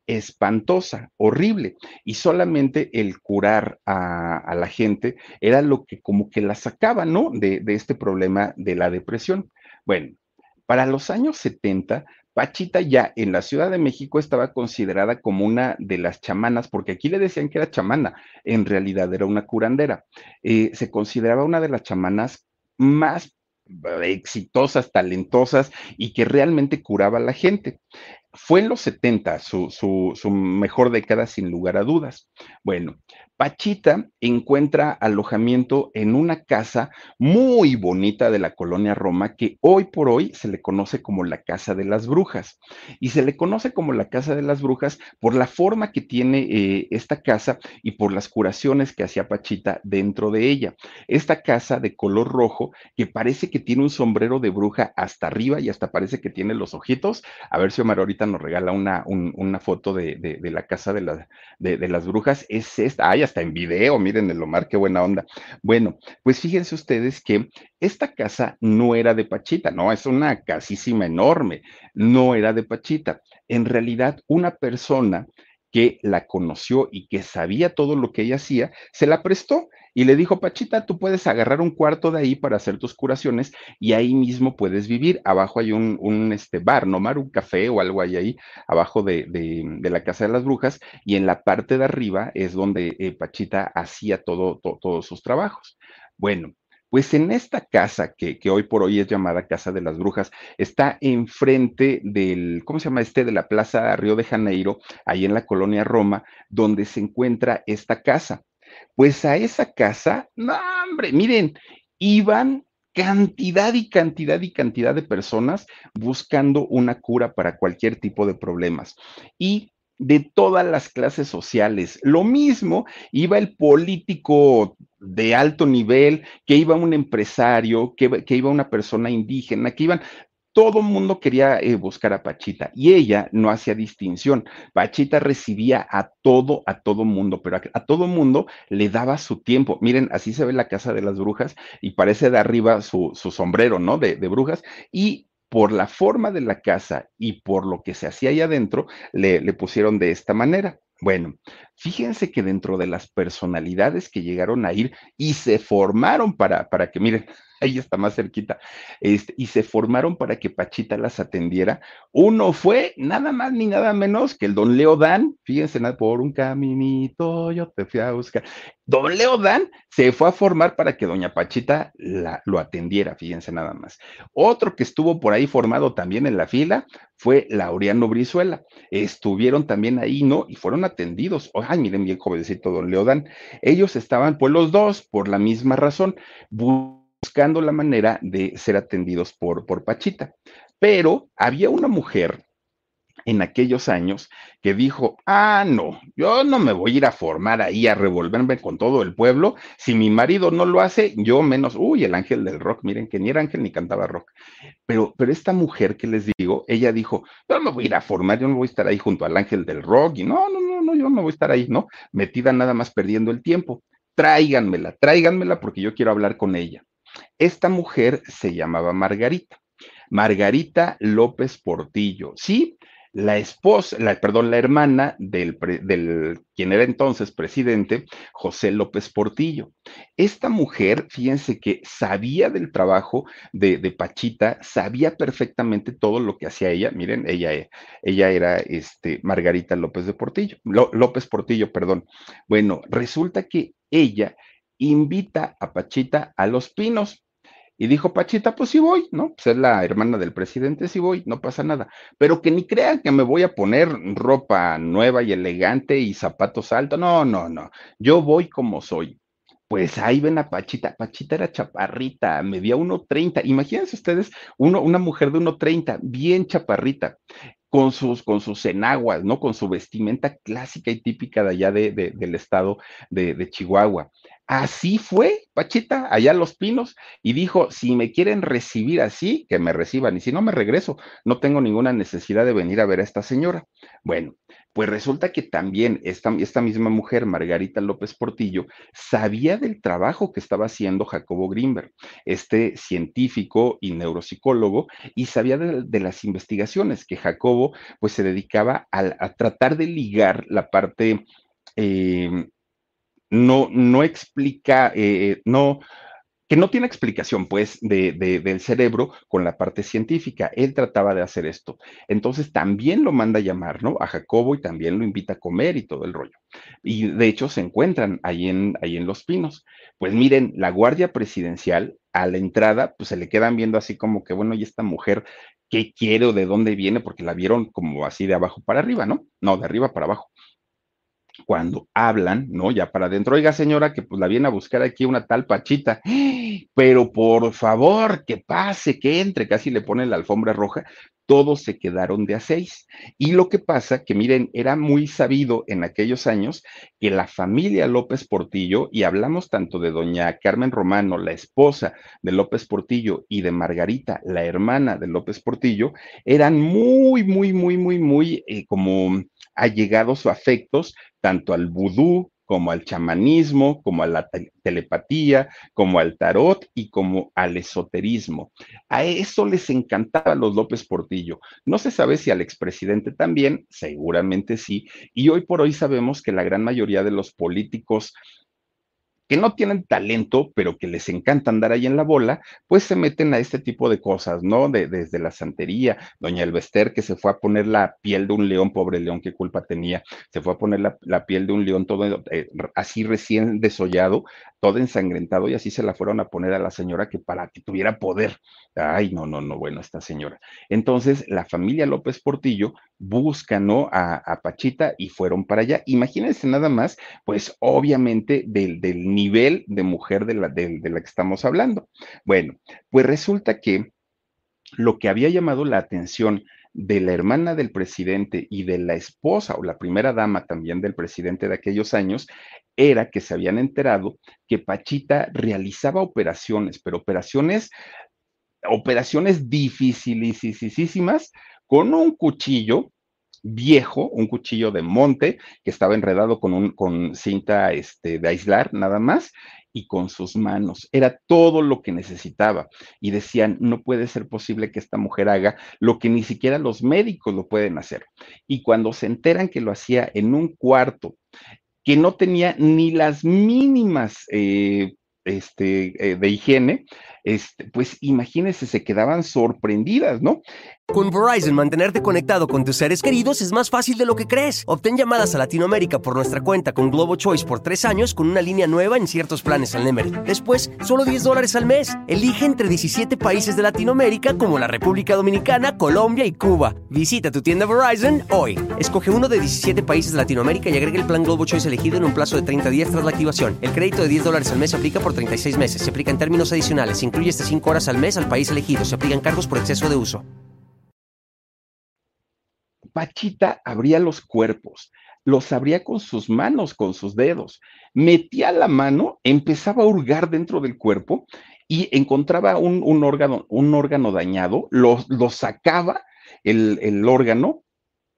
espantosa, horrible, y solamente el curar a, la gente era lo que como que la sacaba, ¿no? De, este problema de la depresión. Bueno, para los años 70, Pachita ya en la Ciudad de México estaba considerada como una de las chamanas, porque aquí le decían que era chamana, en realidad era una curandera. Eh, se consideraba una de las chamanas más exitosas, talentosas y que realmente curaba a la gente. Fue en los 70 su, su, mejor década sin lugar a dudas. Bueno, Pachita encuentra alojamiento en una casa muy bonita de la colonia Roma que hoy por hoy se le conoce como la Casa de las Brujas. Y se le conoce como la Casa de las Brujas por la forma que tiene eh, esta casa y por las curaciones que hacía Pachita dentro de ella. Esta casa de color rojo que parece que tiene un sombrero de bruja hasta arriba y hasta parece que tiene los ojitos. A ver si Omar ahorita nos regala una, una foto de, la Casa de, de, las Brujas. Es esta hasta en video, miren el Omar, qué buena onda. Bueno, pues fíjense ustedes que esta casa no era de Pachita, no, es una casísima enorme, no era de Pachita. En realidad, una persona que la conoció y que sabía todo lo que ella hacía, se la prestó y le dijo, Pachita, tú puedes agarrar un cuarto de ahí para hacer tus curaciones y ahí mismo puedes vivir. Abajo hay un, este, bar, no mar, un café o algo ahí, ahí abajo de, la Casa de las Brujas y en la parte de arriba es donde eh, Pachita hacía todo, todos sus trabajos. Bueno, pues en esta casa, que, hoy por hoy es llamada Casa de las Brujas, está enfrente del, ¿cómo se llama este? De la Plaza Río de Janeiro, ahí en la colonia Roma, donde se encuentra esta casa. Pues a esa casa, no, hombre, miren, iban cantidad y cantidad y cantidad de personas buscando una cura para cualquier tipo de problemas. Y de todas las clases sociales. Lo mismo iba el político de alto nivel, que iba un empresario, que, iba una persona indígena, que iban todo mundo quería eh, buscar a Pachita y ella no hacía distinción. Pachita recibía a todo, a todo mundo, pero a, todo mundo le daba su tiempo. Miren, así se ve la casa de las brujas y parece de arriba su, sombrero, ¿no? De, brujas. Y por la forma de la casa y por lo que se hacía ahí adentro, le, le pusieron de esta manera. Bueno, fíjense que dentro de las personalidades que llegaron a ir y se formaron para, para que, miren, ahí está más cerquita, este, y se formaron para que Pachita las atendiera. Uno fue nada más ni nada menos que el don Leo Dan, fíjense, por un caminito yo te fui a buscar. Don Leo Dan se fue a formar para que doña Pachita lo atendiera, fíjense nada más. Otro que estuvo por ahí formado también en la fila fue Laureano Brizuela. Estuvieron también ahí, ¿no? Y fueron atendidos. Ay, miren bien jovencito don Leodán. Ellos estaban, pues los dos, por la misma razón buscando la manera de ser atendidos por, por Pachita. Pero había una mujer en aquellos años que dijo, ah, no, yo no me voy a ir a formar ahí a revolverme con todo el pueblo. Si mi marido no lo hace, yo menos, uy, el ángel del rock, miren que ni era ángel ni cantaba rock. Pero, pero esta mujer que les digo, ella dijo, yo no me voy a ir a formar, yo no voy a estar ahí junto al ángel del rock y no, no, no, no, yo no voy a estar ahí, ¿no? Metida nada más perdiendo el tiempo. Tráiganmela, tráiganmela porque yo quiero hablar con ella. Esta mujer se llamaba Margarita. Margarita López Portillo. Sí, la esposa, la, perdón, la hermana del, del, quien era entonces presidente, José López Portillo. Esta mujer, fíjense que sabía del trabajo de, de, Pachita, sabía perfectamente todo lo que hacía ella. Miren, ella, ella era este, Margarita López de Portillo, López Portillo, perdón. Bueno, resulta que ella invita a Pachita a Los Pinos. Y dijo Pachita, pues sí voy, ¿no? Pues es la hermana del presidente, sí voy, no pasa nada. Pero que ni crean que me voy a poner ropa nueva y elegante y zapatos altos. No, no, no. Yo voy como soy. Pues ahí ven a Pachita. Pachita era chaparrita, medía 1.30. Imagínense ustedes, una mujer de 1.30, bien chaparrita, con sus, con sus enaguas, ¿no? Con su vestimenta clásica y típica de allá de, del estado de Chihuahua. Así fue, Pachita, allá a Los Pinos, y dijo, si me quieren recibir así, que me reciban, y si no me regreso, no tengo ninguna necesidad de venir a ver a esta señora. Bueno, pues resulta que también esta, esta misma mujer, Margarita López Portillo, sabía del trabajo que estaba haciendo Jacobo Greenberg, este científico y neuropsicólogo, y sabía de, las investigaciones que Jacobo pues se dedicaba a, tratar de ligar la parte... Eh, no, no explica, eh, no, que no tiene explicación, pues, de, del cerebro con la parte científica. Él trataba de hacer esto. Entonces también lo manda a llamar, ¿no? A Jacobo y también lo invita a comer y todo el rollo. Y de hecho se encuentran ahí en, ahí en Los Pinos. Pues miren, la Guardia Presidencial a la entrada, pues se le quedan viendo así como que, bueno, ¿y esta mujer qué quiere o de dónde viene? Porque la vieron como así de abajo para arriba, ¿no? No, de arriba para abajo cuando hablan, ¿no? Ya para adentro, oiga señora, que pues la viene a buscar aquí una tal Pachita, pero por favor, que pase, que entre, casi le pone la alfombra roja, todos se quedaron de a seis. Y lo que pasa, que miren, era muy sabido en aquellos años que la familia López Portillo, y hablamos tanto de doña Carmen Romano, la esposa de López Portillo, y de Margarita, la hermana de López Portillo, eran muy, muy, muy, muy, muy eh, como allegados o afectos tanto al vudú como al chamanismo, como a la telepatía, como al tarot y como al esoterismo. A eso les encantaba a los López Portillo. No se sabe si al expresidente también, seguramente sí, y hoy por hoy sabemos que la gran mayoría de los políticos que no tienen talento, pero que les encanta andar ahí en la bola, pues se meten a este tipo de cosas, ¿no? De, desde la santería, doña Elvester que se fue a poner la piel de un león, pobre león, qué culpa tenía, se fue a poner la, piel de un león todo eh, así recién desollado, todo ensangrentado, y así se la fueron a poner a la señora que para que tuviera poder. Ay, no, no, no, bueno, esta señora. Entonces, la familia López Portillo busca, ¿no? A, Pachita y fueron para allá. Imagínense nada más, pues obviamente del, del nivel de mujer de la, de, la que estamos hablando. Bueno, pues resulta que lo que había llamado la atención de la hermana del presidente y de la esposa o la primera dama también del presidente de aquellos años era que se habían enterado que Pachita realizaba operaciones, pero operaciones, operaciones dificilísimas con un cuchillo viejo, un cuchillo de monte que estaba enredado con, un, con cinta este, de aislar nada más y con sus manos. Era todo lo que necesitaba. Y decían, no puede ser posible que esta mujer haga lo que ni siquiera los médicos lo pueden hacer. Y cuando se enteran que lo hacía en un cuarto, que no tenía ni las mínimas eh, este, eh, de higiene, este, pues imagínense, se quedaban sorprendidas, ¿no? Con Verizon, mantenerte conectado con tus seres queridos es más fácil de lo que crees. Obtén llamadas a Latinoamérica por nuestra cuenta con Globo Choice por tres años con una línea nueva en ciertos planes al Nemery. Después, solo 10 dólares al mes. Elige entre 17 países de Latinoamérica como la República Dominicana, Colombia y Cuba. Visita tu tienda Verizon hoy. Escoge uno de 17 países de Latinoamérica y agrega el plan Globo Choice elegido en un plazo de 30 días tras la activación. El crédito de 10 dólares al mes aplica por 36 meses. Se aplica en términos adicionales. Se incluye hasta 5 horas al mes al país elegido. Se aplican cargos por exceso de uso. Pachita abría los cuerpos, los abría con sus manos, con sus dedos, metía la mano, empezaba a hurgar dentro del cuerpo y encontraba un, órgano, un órgano dañado, lo, sacaba el órgano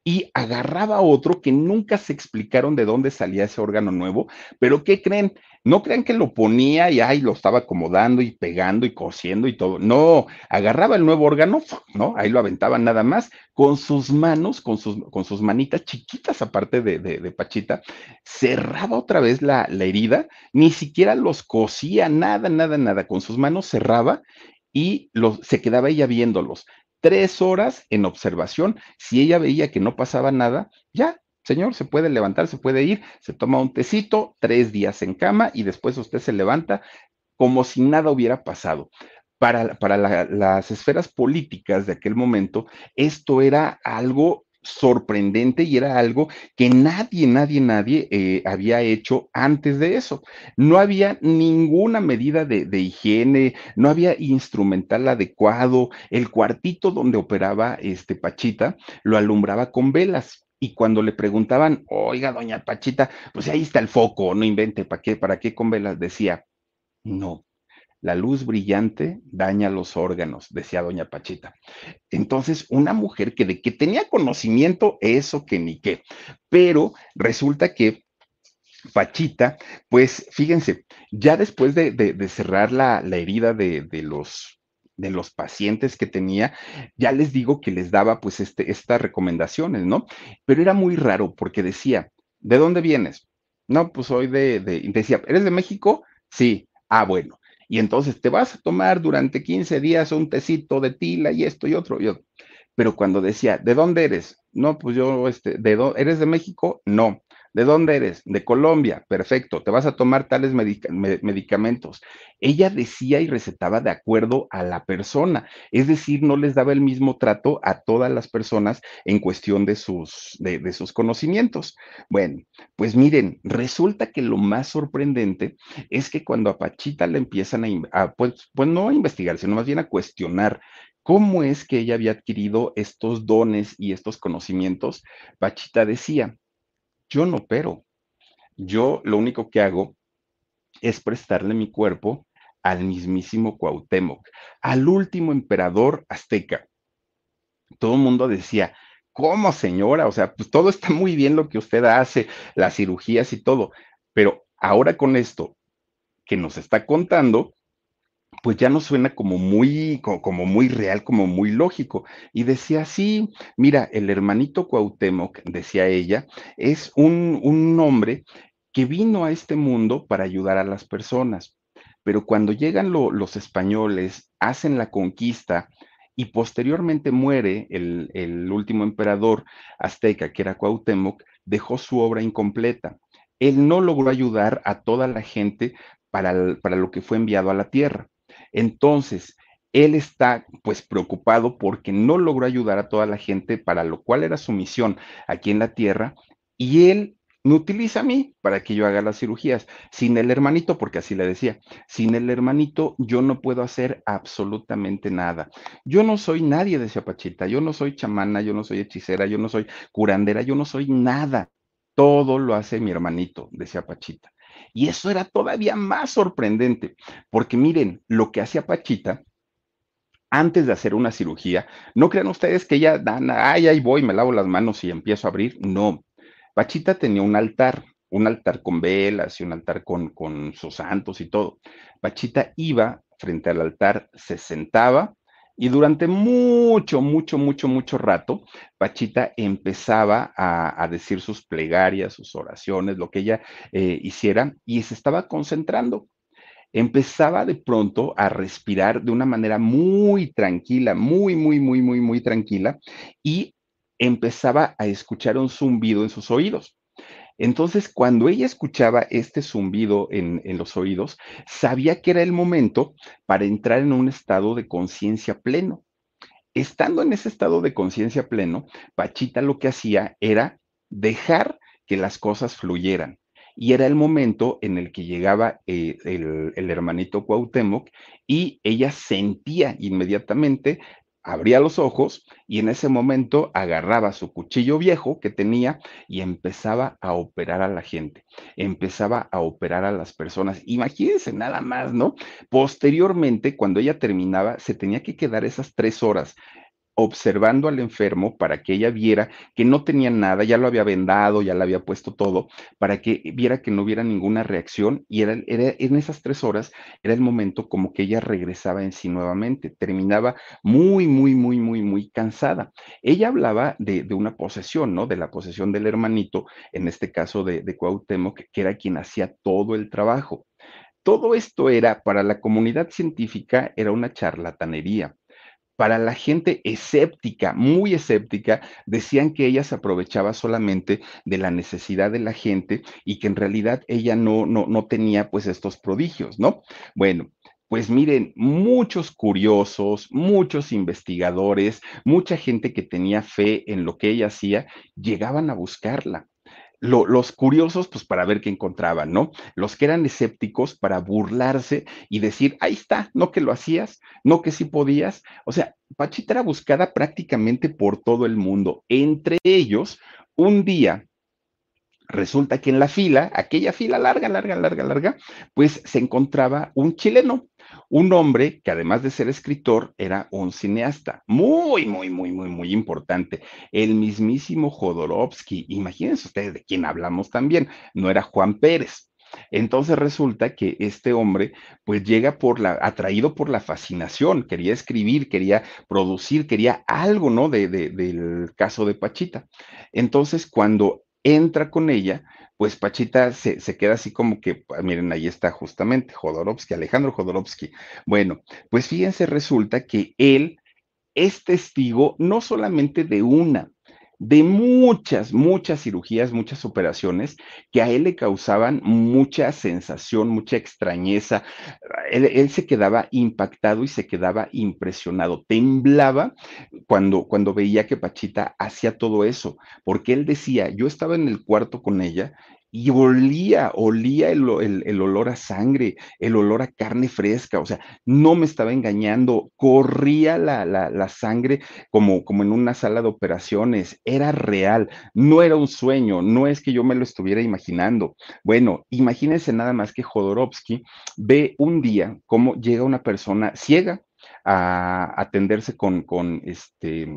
y agarraba otro que nunca se explicaron de dónde salía ese órgano nuevo, pero ¿qué creen? No crean que lo ponía y ahí lo estaba acomodando y pegando y cosiendo y todo. No, agarraba el nuevo órgano, ¿no? Ahí lo aventaba nada más con sus manos, con sus, con sus manitas chiquitas aparte de, de, Pachita, cerraba otra vez la, la herida, ni siquiera los cosía, nada, nada, nada. Con sus manos cerraba y los, se quedaba ella viéndolos. Tres horas en observación. Si ella veía que no pasaba nada, ya, señor, se puede levantar, se puede ir, se toma un tecito, tres días en cama y después usted se levanta como si nada hubiera pasado. Para, para las esferas políticas de aquel momento, esto era algo sorprendente y era algo que nadie, nadie, nadie eh, había hecho antes de eso. No había ninguna medida de, de, higiene, no había instrumental adecuado. El cuartito donde operaba este Pachita lo alumbraba con velas. Y cuando le preguntaban, oiga, doña Pachita, pues ahí está el foco, no invente, ¿para qué, para qué con velas? Decía, no, la luz brillante daña los órganos, decía doña Pachita. Entonces, una mujer que de que tenía conocimiento, eso que ni qué. Pero resulta que Pachita, pues fíjense, ya después de, cerrar la, herida de, los de los pacientes que tenía, ya les digo que les daba pues este, estas recomendaciones, ¿no? Pero era muy raro porque decía, ¿de dónde vienes? No, pues soy de, de, decía, ¿eres de México? Sí. Ah, bueno. Y entonces te vas a tomar durante 15 días un tecito de tila y esto y otro. Yo, pero cuando decía, ¿de dónde eres? No, pues yo, este, ¿de ¿eres de México? No. ¿De dónde eres? De Colombia. Perfecto. Te vas a tomar tales medicamentos. Ella decía y recetaba de acuerdo a la persona. Es decir, no les daba el mismo trato a todas las personas en cuestión de sus, de, sus conocimientos. Bueno, pues miren, resulta que lo más sorprendente es que cuando a Pachita le empiezan a, pues, pues no a investigar, sino más bien a cuestionar cómo es que ella había adquirido estos dones y estos conocimientos, Pachita decía, yo no opero. Yo lo único que hago es prestarle mi cuerpo al mismísimo Cuauhtémoc, al último emperador azteca. Todo el mundo decía, ¿cómo señora? O sea, pues todo está muy bien lo que usted hace, las cirugías y todo, pero ahora con esto que nos está contando, pues ya no suena como muy, como, muy real, como muy lógico. Y decía, sí, mira, el hermanito Cuauhtémoc, decía ella, es un, un hombre que vino a este mundo para ayudar a las personas. Pero cuando llegan los españoles, hacen la conquista y posteriormente muere el, el último emperador azteca, que era Cuauhtémoc, dejó su obra incompleta. Él no logró ayudar a toda la gente para, para lo que fue enviado a la tierra. Entonces, él está pues preocupado porque no logró ayudar a toda la gente para lo cual era su misión aquí en la tierra y él me utiliza a mí para que yo haga las cirugías. Sin el hermanito, porque así le decía, sin el hermanito yo no puedo hacer absolutamente nada. Yo no soy nadie, decía Pachita, yo no soy chamana, yo no soy hechicera, yo no soy curandera, yo no soy nada. Todo lo hace mi hermanito, decía Pachita. Y eso era todavía más sorprendente, porque miren, lo que hacía Pachita antes de hacer una cirugía, no crean ustedes que ella, ay, ahí voy, me lavo las manos y empiezo a abrir. No, Pachita tenía un altar, un altar con velas y un altar con, con sus santos y todo. Pachita iba frente al altar, se sentaba y durante mucho, mucho, mucho, mucho rato, Pachita empezaba a, decir sus plegarias, sus oraciones, lo que ella eh, hiciera, y se estaba concentrando. Empezaba de pronto a respirar de una manera muy tranquila, muy, muy, muy, muy, muy tranquila, y empezaba a escuchar un zumbido en sus oídos. Entonces, cuando ella escuchaba este zumbido en, los oídos, sabía que era el momento para entrar en un estado de conciencia pleno. Estando en ese estado de conciencia pleno, Pachita lo que hacía era dejar que las cosas fluyeran. Y era el momento en el que llegaba eh, el, el, hermanito Cuauhtémoc y ella sentía inmediatamente abría los ojos y en ese momento agarraba su cuchillo viejo que tenía y empezaba a operar a la gente, empezaba a operar a las personas. Imagínense nada más, ¿no? Posteriormente, cuando ella terminaba, se tenía que quedar esas tres horas observando al enfermo para que ella viera que no tenía nada, ya lo había vendado, ya le había puesto todo, para que viera que no hubiera ninguna reacción y era, en esas tres horas era el momento como que ella regresaba en sí nuevamente, terminaba muy, muy, muy, muy, muy cansada. Ella hablaba de, de una posesión, ¿no? De la posesión del hermanito, en este caso de, de Cuauhtémoc, que era quien hacía todo el trabajo. Todo esto era, para la comunidad científica, era una charlatanería para la gente escéptica, muy escéptica, decían que ella se aprovechaba solamente de la necesidad de la gente y que en realidad ella no, no, no tenía pues estos prodigios, ¿no? Bueno, pues miren, muchos curiosos, muchos investigadores, mucha gente que tenía fe en lo que ella hacía, llegaban a buscarla los curiosos, pues para ver qué encontraban, ¿no? Los que eran escépticos para burlarse y decir, ahí está, no que lo hacías, no que sí podías. O sea, Pachita era buscada prácticamente por todo el mundo. Entre ellos, un día resulta que en la fila, aquella fila larga, larga, larga, larga, pues se encontraba un chileno, un hombre que además de ser escritor era un cineasta muy, muy, muy, muy, muy importante, el mismísimo Jodorowsky. Imagínense ustedes de quién hablamos también, no era Juan Pérez. Entonces resulta que este hombre pues llega por la, atraído por la fascinación, quería escribir, quería producir, quería algo, ¿no? De, de, del caso de Pachita. Entonces cuando entra con ella, pues Pachita se, se, queda así como que, ah, miren, ahí está justamente Jodorowsky, Alejandro Jodorowsky. Bueno, pues fíjense, resulta que él es testigo no solamente de una, de muchas, muchas cirugías, muchas operaciones que a él le causaban mucha sensación, mucha extrañeza. Él, se quedaba impactado y se quedaba impresionado, temblaba cuando, cuando veía que Pachita hacía todo eso, porque él decía, yo estaba en el cuarto con ella y olía, olía el, olor a sangre, el olor a carne fresca, o sea, no me estaba engañando, corría la, la, sangre como, como en una sala de operaciones, era real, no era un sueño, no es que yo me lo estuviera imaginando. Bueno, imagínense nada más que Jodorowsky ve un día cómo llega una persona ciega a atenderse con, con este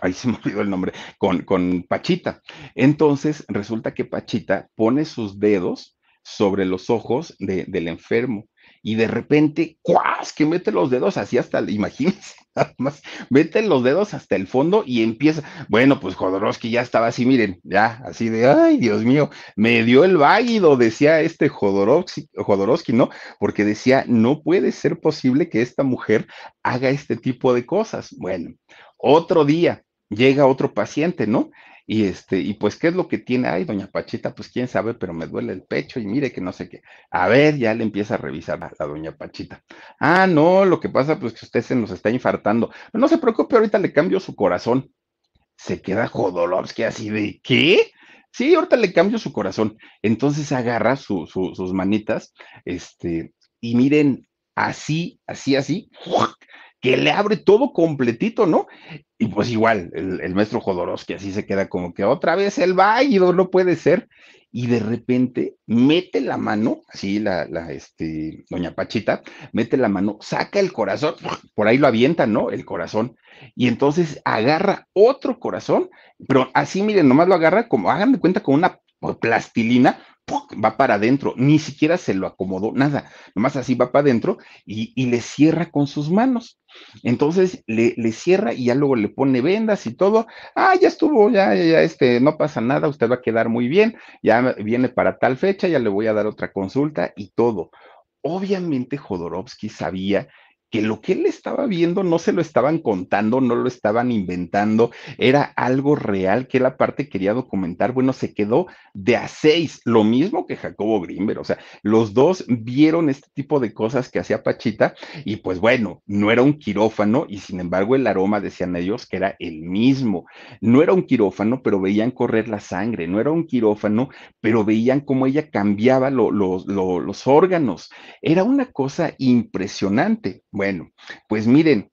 ahí se me [laughs] olvidó el nombre, con, con Pachita. Entonces resulta que Pachita pone sus dedos sobre los ojos de, del enfermo y de repente, ¡cuas! que mete los dedos así hasta, imagínense, [laughs] nada más, mete los dedos hasta el fondo y empieza, bueno, pues Jodorowsky ya estaba así, miren, ya, así de, ay, Dios mío, me dio el váguido, decía este Jodorowsky, Jodorowsky, ¿no? Porque decía, no puede ser posible que esta mujer haga este tipo de cosas. Bueno, otro día, llega otro paciente, ¿no? Y este, y pues, ¿qué es lo que tiene? Ay, doña Pachita, pues quién sabe, pero me duele el pecho y mire que no sé qué. A ver, ya le empieza a revisar a la doña Pachita. Ah, no, lo que pasa, pues que usted se nos está infartando. no se preocupe, ahorita le cambio su corazón. Se queda Jodorowsky así de, ¿qué? Sí, ahorita le cambio su corazón. Entonces agarra sus manitas, este, y miren, así, así, así, que le abre todo completito, ¿no? Y pues igual, el, el maestro Jodorowsky así se queda como que otra vez el válido, no puede ser. Y de repente mete la mano, así la, la, este, doña Pachita, mete la mano, saca el corazón, por ahí lo avienta, ¿no? El corazón. Y entonces agarra otro corazón, pero así, miren, nomás lo agarra como, hagan de cuenta, con una plastilina, va para adentro, ni siquiera se lo acomodó, nada, nomás así va para adentro y, y, le cierra con sus manos. Entonces le, le, cierra y ya luego le pone vendas y todo. Ah, ya estuvo, ya, ya, este, no pasa nada, usted va a quedar muy bien, ya viene para tal fecha, ya le voy a dar otra consulta y todo. Obviamente Jodorowsky sabía que lo que él estaba viendo no se lo estaban contando, no lo estaban inventando, era algo real que él aparte quería documentar. Bueno, se quedó de a seis, lo mismo que Jacobo Grimber, o sea, los dos vieron este tipo de cosas que hacía Pachita y pues bueno, no era un quirófano y sin embargo el aroma decían ellos que era el mismo. No era un quirófano, pero veían correr la sangre, no era un quirófano, pero veían cómo ella cambiaba los órganos. Era una cosa impresionante. Bueno, pues miren,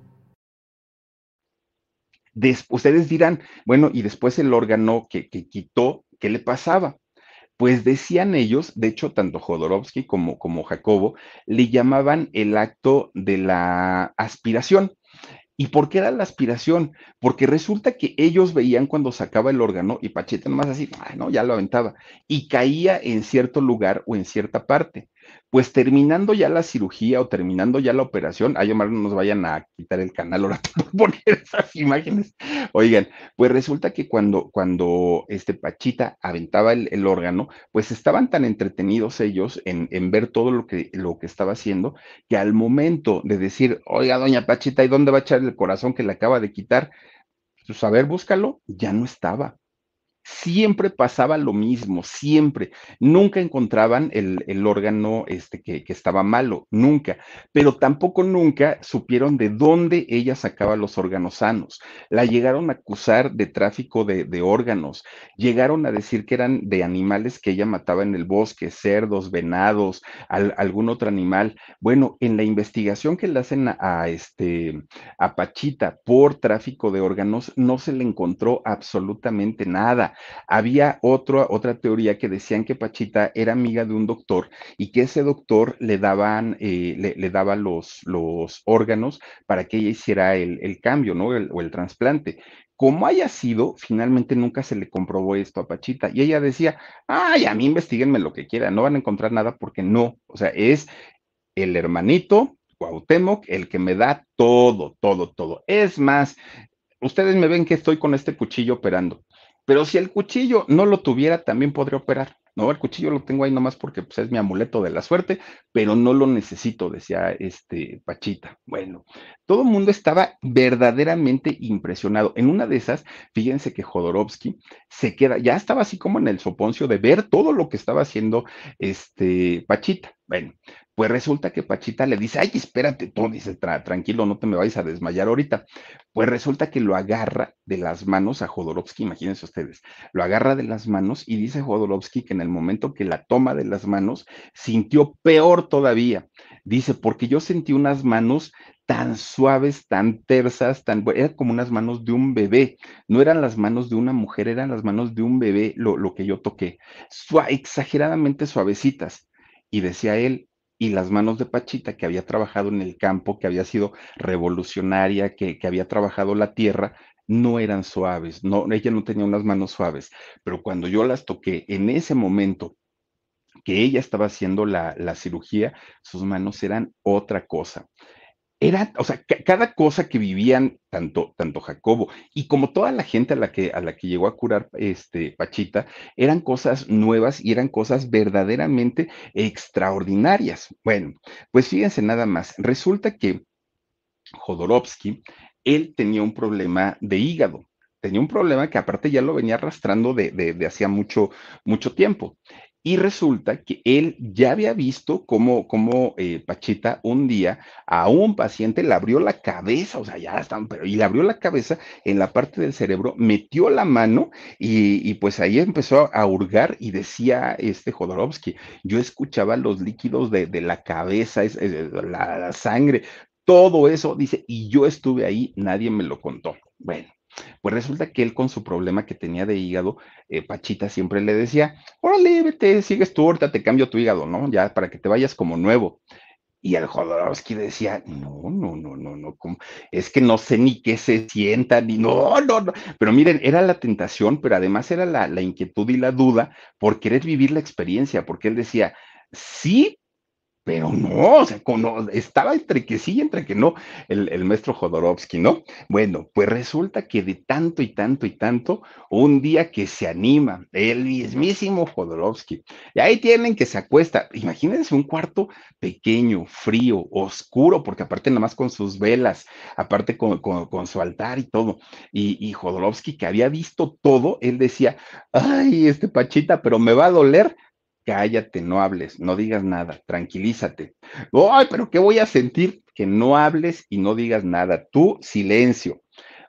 ustedes dirán, bueno, y después el órgano que, quitó, ¿qué le pasaba? Pues decían ellos, de hecho, tanto Jodorowsky como, como Jacobo, le llamaban el acto de la aspiración. ¿Y por qué era la aspiración? Porque resulta que ellos veían cuando sacaba el órgano y Pacheta nomás así, no, ya lo aventaba, y caía en cierto lugar o en cierta parte pues terminando ya la cirugía o terminando ya la operación, ay, Omar, no nos vayan a quitar el canal ahora [laughs] por poner esas imágenes. Oigan, pues resulta que cuando, cuando este Pachita aventaba el, órgano, pues estaban tan entretenidos ellos en, en, ver todo lo que, lo que estaba haciendo, que al momento de decir, oiga, doña Pachita, ¿y dónde va a echar el corazón que le acaba de quitar? Pues a ver, búscalo, ya no estaba siempre pasaba lo mismo, siempre. Nunca encontraban el, órgano este, que, estaba malo, nunca. Pero tampoco nunca supieron de dónde ella sacaba los órganos sanos. La llegaron a acusar de tráfico de, órganos. Llegaron a decir que eran de animales que ella mataba en el bosque, cerdos, venados, algún otro animal. Bueno, en la investigación que le hacen a, este, a Pachita por tráfico de órganos, no se le encontró absolutamente nada había otra teoría que decían que Pachita era amiga de un doctor y que ese doctor le daban, eh, le, daba los, los órganos para que ella hiciera el, cambio, ¿no? o el trasplante. Como haya sido, finalmente nunca se le comprobó esto a Pachita. Y ella decía, ay, a mí investiguenme lo que quieran, no van a encontrar nada porque no. O sea, es el hermanito Cuauhtémoc el que me da todo, todo, todo. Es más, ustedes me ven que estoy con este cuchillo operando. Pero si el cuchillo no lo tuviera, también podría operar. No, el cuchillo lo tengo ahí nomás porque pues, es mi amuleto de la suerte, pero no lo necesito, decía este Pachita. Bueno, todo el mundo estaba verdaderamente impresionado. En una de esas, fíjense que Jodorowsky se queda, ya estaba así como en el soponcio de ver todo lo que estaba haciendo este Pachita. Bueno, pues resulta que Pachita le dice, ay, espérate, tú dice, tranquilo, no te me vayas a desmayar ahorita. Pues resulta que lo agarra de las manos a Jodorowsky, imagínense ustedes, lo agarra de las manos y dice Jodorowsky que en el momento que la toma de las manos, sintió peor todavía. Dice, porque yo sentí unas manos tan suaves, tan tersas, tan, eran como unas manos de un bebé, no eran las manos de una mujer, eran las manos de un bebé lo, lo que yo toqué, exageradamente suavecitas. Y decía él, y las manos de Pachita, que había trabajado en el campo, que había sido revolucionaria, que, había trabajado la tierra, no eran suaves, no, ella no tenía unas manos suaves, pero cuando yo las toqué en ese momento que ella estaba haciendo la, la cirugía, sus manos eran otra cosa era, o sea, cada cosa que vivían tanto, tanto Jacobo y como toda la gente a la que, a la que llegó a curar este, Pachita, eran cosas nuevas y eran cosas verdaderamente extraordinarias. Bueno, pues fíjense nada más, resulta que Jodorowsky, él tenía un problema de hígado tenía un problema que aparte ya lo venía arrastrando de, de, de hacía mucho, mucho tiempo. Y resulta que él ya había visto cómo, cómo eh, Pachita un día a un paciente le abrió la cabeza, o sea, ya están, pero y le abrió la cabeza en la parte del cerebro, metió la mano y, pues ahí empezó a hurgar y decía este Jodorowsky, yo escuchaba los líquidos de, la cabeza, la, la sangre, todo eso, dice, y yo estuve ahí, nadie me lo contó. Bueno, pues resulta que él con su problema que tenía de hígado, eh, Pachita siempre le decía, órale, vete, sigues tú, ahorita te cambio tu hígado, ¿no? Ya para que te vayas como nuevo. Y el Jodorowsky decía, no, no, no, no, no, es que no sé ni qué se sienta, ni no, no, no. Pero miren, era la tentación, pero además era la, la inquietud y la duda por querer vivir la experiencia, porque él decía, sí, pero no, o sea, estaba entre que sí y entre que no el, el, maestro Jodorowsky, ¿no? Bueno, pues resulta que de tanto y tanto y tanto, un día que se anima, el mismísimo Jodorowsky, y ahí tienen que se acuesta, imagínense un cuarto pequeño, frío, oscuro, porque aparte nada más con sus velas, aparte con, con, su altar y todo, y, y Jodorowsky que había visto todo, él decía, ay, este Pachita, pero me va a doler cállate, no hables, no digas nada, tranquilízate. Ay, pero ¿qué voy a sentir? Que no hables y no digas nada. Tú, silencio.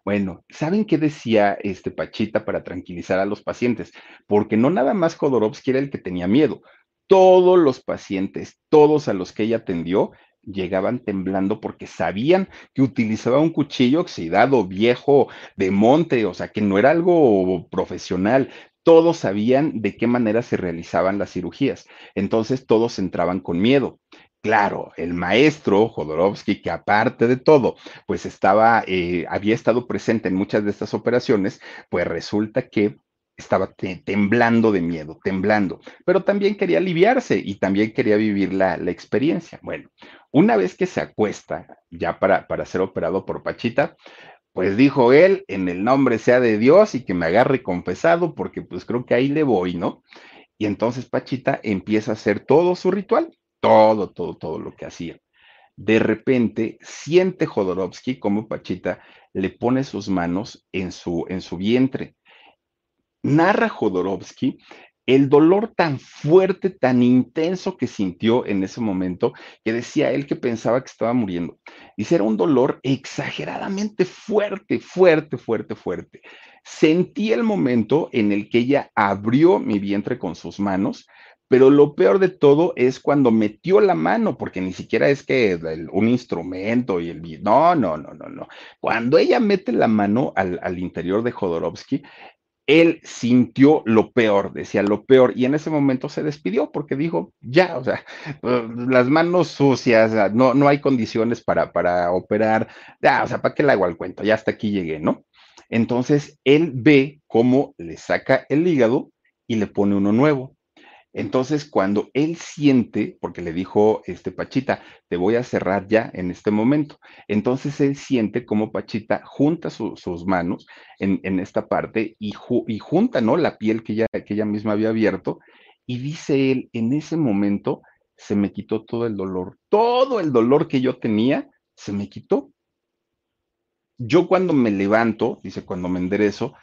Bueno, ¿saben qué decía este Pachita para tranquilizar a los pacientes? Porque no nada más Jodorowsky era el que tenía miedo. Todos los pacientes, todos a los que ella atendió, llegaban temblando porque sabían que utilizaba un cuchillo oxidado, viejo, de monte, o sea, que no era algo profesional, todos sabían de qué manera se realizaban las cirugías. Entonces todos entraban con miedo. Claro, el maestro Jodorowsky, que aparte de todo, pues estaba, eh, había estado presente en muchas de estas operaciones, pues resulta que estaba temblando de miedo, temblando, pero también quería aliviarse y también quería vivir la, la experiencia. Bueno, una vez que se acuesta ya para, para ser operado por Pachita, pues dijo él, en el nombre sea de Dios y que me agarre confesado, porque pues creo que ahí le voy, ¿no? Y entonces Pachita empieza a hacer todo su ritual, todo, todo, todo lo que hacía. De repente siente Jodorowsky como Pachita le pone sus manos en su, en su vientre. Narra Jodorowsky el dolor tan fuerte, tan intenso que sintió en ese momento, que decía él que pensaba que estaba muriendo. Dice, era un dolor exageradamente fuerte, fuerte, fuerte, fuerte. Sentí el momento en el que ella abrió mi vientre con sus manos, pero lo peor de todo es cuando metió la mano, porque ni siquiera es que un instrumento y el... No, no, no, no, no. Cuando ella mete la mano al, al interior de Jodorowsky, él sintió lo peor, decía lo peor, y en ese momento se despidió porque dijo, ya, o sea, [laughs] eh, las manos sucias, no, no hay condiciones para, para operar, ya, o sea, ¿para qué le hago al cuento? Ya hasta aquí llegué, ¿no? Entonces, él ve cómo le saca el hígado y le pone uno nuevo. Entonces, cuando él siente, porque le dijo este Pachita, te voy a cerrar ya en este momento, entonces él siente como Pachita junta sus manos en, esta parte y, y, junta, ¿no? La piel que ella, que ella misma había abierto y dice él, en ese momento se me quitó todo el dolor, todo el dolor que yo tenía se me quitó. Yo cuando me levanto, dice, cuando me enderezo,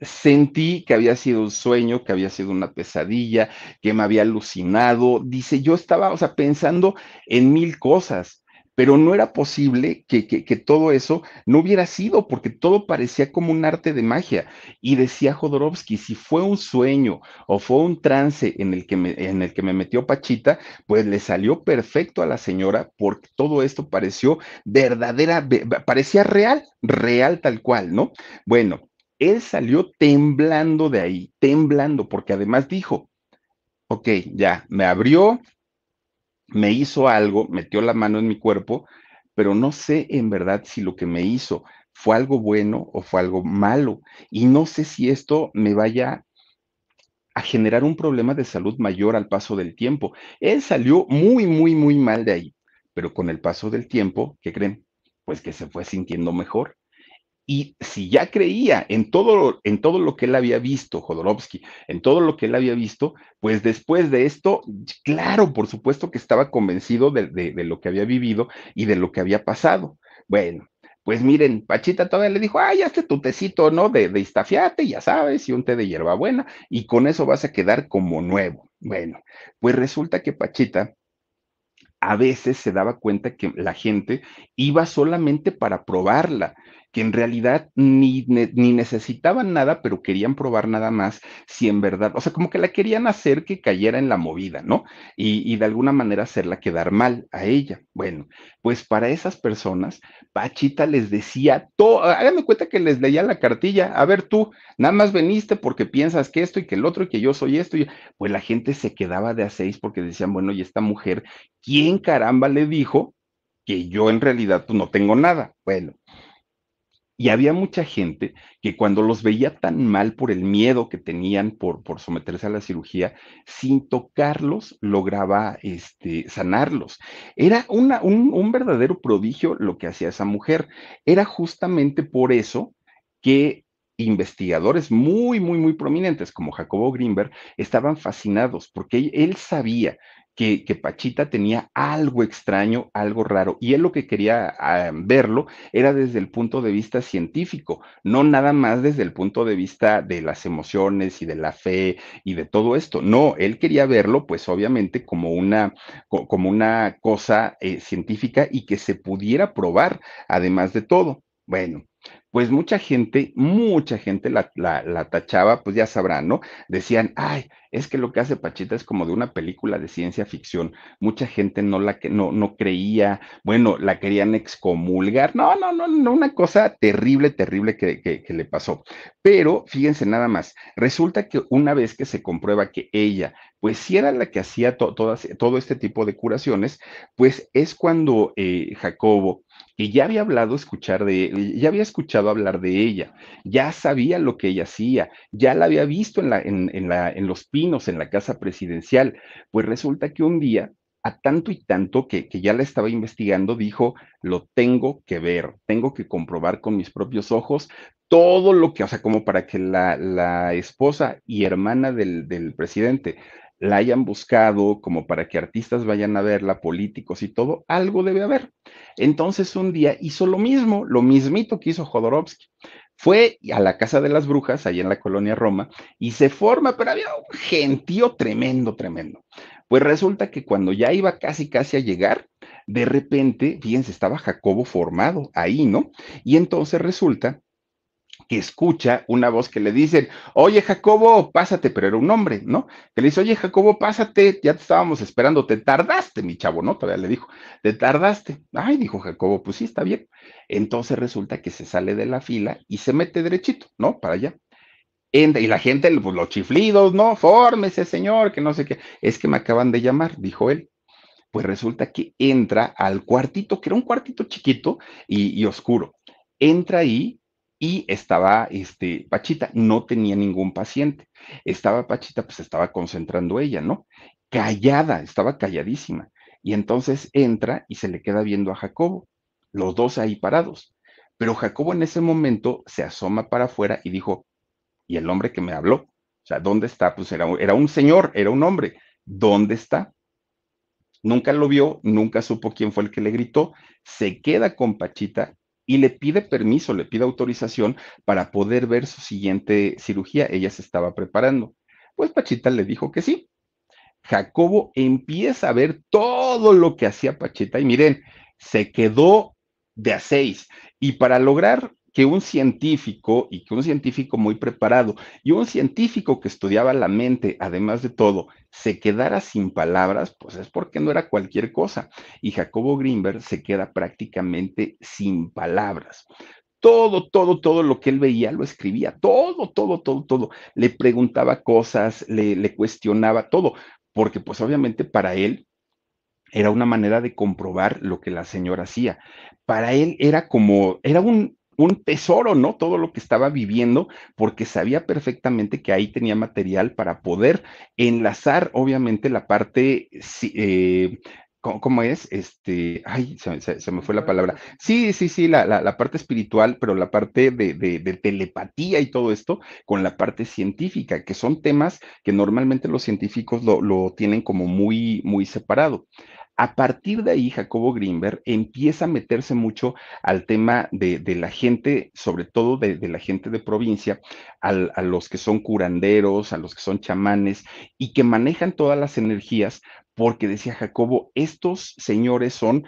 sentí que había sido un sueño, que había sido una pesadilla, que me había alucinado. Dice, yo estaba, o sea, pensando en mil cosas, pero no era posible que, que, todo eso no hubiera sido, porque todo parecía como un arte de magia. Y decía Jodorowsky, si fue un sueño o fue un trance en el que me, en el que me metió Pachita, pues le salió perfecto a la señora, porque todo esto pareció verdadera, parecía real, real tal cual, ¿no? Bueno, él salió temblando de ahí, temblando, porque además dijo, ok, ya, me abrió, me hizo algo, metió la mano en mi cuerpo, pero no sé en verdad si lo que me hizo fue algo bueno o fue algo malo. Y no sé si esto me vaya a generar un problema de salud mayor al paso del tiempo. Él salió muy, muy, muy mal de ahí, pero con el paso del tiempo, ¿qué creen? Pues que se fue sintiendo mejor y si ya creía en todo, en todo lo que él había visto, Jodorowsky, en todo lo que él había visto, pues después de esto, claro, por supuesto que estaba convencido de, lo que había vivido y de lo que había pasado. Bueno, pues miren, Pachita todavía le dijo, ay, hazte tu tecito, ¿no? De, de istafiate, ya sabes, y un té de hierbabuena, y con eso vas a quedar como nuevo. Bueno, pues resulta que Pachita a veces se daba cuenta que la gente iba solamente para probarla que en realidad ni, ni, necesitaban nada, pero querían probar nada más si en verdad, o sea, como que la querían hacer que cayera en la movida, ¿no? Y, y de alguna manera hacerla quedar mal a ella. Bueno, pues para esas personas, Pachita les decía todo, háganme cuenta que les leía la cartilla, a ver tú, nada más veniste porque piensas que esto y que el otro y que yo soy esto, y pues la gente se quedaba de a seis porque decían, bueno, y esta mujer, ¿quién caramba le dijo que yo en realidad pues, no tengo nada? Bueno, Y había mucha gente que cuando los veía tan mal por el miedo que tenían por, por someterse a la cirugía, sin tocarlos lograba este, sanarlos. Era un, un verdadero prodigio lo que hacía esa mujer. Era justamente por eso que investigadores muy, muy, muy prominentes como Jacobo Greenberg estaban fascinados porque él sabía que, Pachita tenía algo extraño, algo raro, y él lo que quería ah, verlo era desde el punto de vista científico, no nada más desde el punto de vista de las emociones y de la fe y de todo esto. No, él quería verlo, pues obviamente, como una, como una cosa eh, científica y que se pudiera probar, además de todo. Bueno, pues mucha gente, mucha gente la, la, tachaba, pues ya sabrán, ¿no? Decían, ay, es que lo que hace Pachita es como de una película de ciencia ficción. Mucha gente no la no, no creía, bueno, la querían excomulgar. No, no, no, no, una cosa terrible, terrible que, que, le pasó. Pero fíjense nada más, resulta que una vez que se comprueba que ella, pues sí era la que hacía todo este tipo de curaciones, pues es cuando eh, Jacobo que ya había hablado escuchar de, ya había escuchado hablar de ella, ya sabía lo que ella hacía, ya la había visto en, la, en, la, en los pinos, en la casa presidencial. Pues resulta que un día, a tanto y tanto que, ya la estaba investigando, dijo, lo tengo que ver, tengo que comprobar con mis propios ojos todo lo que, o sea, como para que la, la esposa y hermana del, del presidente la hayan buscado, como para que artistas vayan a verla, políticos y todo, algo debe haber. Entonces un día hizo lo mismo, lo mismito que hizo Jodorowsky. Fue a la Casa de las Brujas, ahí en la colonia Roma, y se forma, pero había un gentío tremendo, tremendo. Pues resulta que cuando ya iba casi, casi a llegar, de repente, fíjense, estaba Jacobo formado ahí, ¿no? Y entonces resulta que escucha una voz que le dice, oye Jacobo, pásate, pero era un hombre, ¿no? Que le dice, oye Jacobo, pásate, ya te estábamos esperando, te tardaste, mi chavo, ¿no? Todavía le dijo, te tardaste. Ay, dijo Jacobo, pues sí, está bien. Entonces resulta que se sale de la fila y se mete derechito, ¿no? Para allá. Y la gente, pues los chiflidos, ¿no? Fórmese, señor, que no sé qué. Es que me acaban de llamar, dijo él. Pues resulta que entra al cuartito, que era un cuartito chiquito y, y oscuro. Entra ahí y estaba este, Pachita, no tenía ningún paciente. Estaba Pachita, pues estaba concentrando ella, ¿no? Callada, estaba calladísima. Y entonces entra y se le queda viendo a Jacobo, los dos ahí parados. Pero Jacobo en ese momento se asoma para afuera y dijo, ¿y el hombre que me habló? O sea, ¿dónde está? Pues era, era un señor, era un hombre. ¿Dónde está? Nunca lo vio, nunca supo quién fue el que le gritó. Se queda con Pachita y le pide permiso, le pide autorización para poder ver su siguiente cirugía. Ella se estaba preparando. Pues Pachita le dijo que sí. Jacobo empieza a ver todo lo que hacía Pachita y miren, se quedó de a seis. Y para lograr que un científico y que un científico muy preparado y un científico que estudiaba la mente, además de todo, se quedara sin palabras, pues es porque no era cualquier cosa. Y Jacobo Greenberg se queda prácticamente sin palabras todo, todo, todo lo que él veía lo escribía, todo, todo, todo, todo. Le preguntaba cosas, le, le, cuestionaba todo, porque pues obviamente para él era una manera de comprobar lo que la señora hacía. Para él era como, era un, un tesoro, ¿no? Todo lo que estaba viviendo, porque sabía perfectamente que ahí tenía material para poder enlazar, obviamente, la parte eh, ¿Cómo, es? Este, ay, se, me fue la palabra. Sí, sí, sí, la, la, parte espiritual, pero la parte de, de, telepatía y todo esto con la parte científica, que son temas que normalmente los científicos lo, lo tienen como muy, muy separado. A partir de ahí, Jacobo Greenberg empieza a meterse mucho al tema de, la gente, sobre todo de, la gente de provincia, a los que son curanderos, a los que son chamanes y que manejan todas las energías, porque decía Jacobo, estos señores son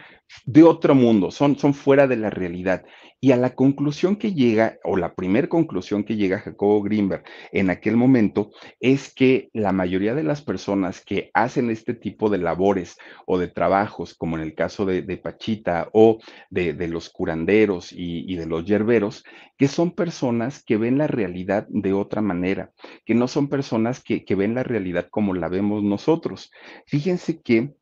de otro mundo, son, son fuera de la realidad. Y a la conclusión que llega, o la primera conclusión que llega Jacobo Greenberg en aquel momento, es que la mayoría de las personas que hacen este tipo de labores o de trabajos, como en el caso de, Pachita o de, los curanderos y, de los yerberos, que son personas que ven la realidad de otra manera, que no son personas que, que ven la realidad como la vemos nosotros. Fíjense que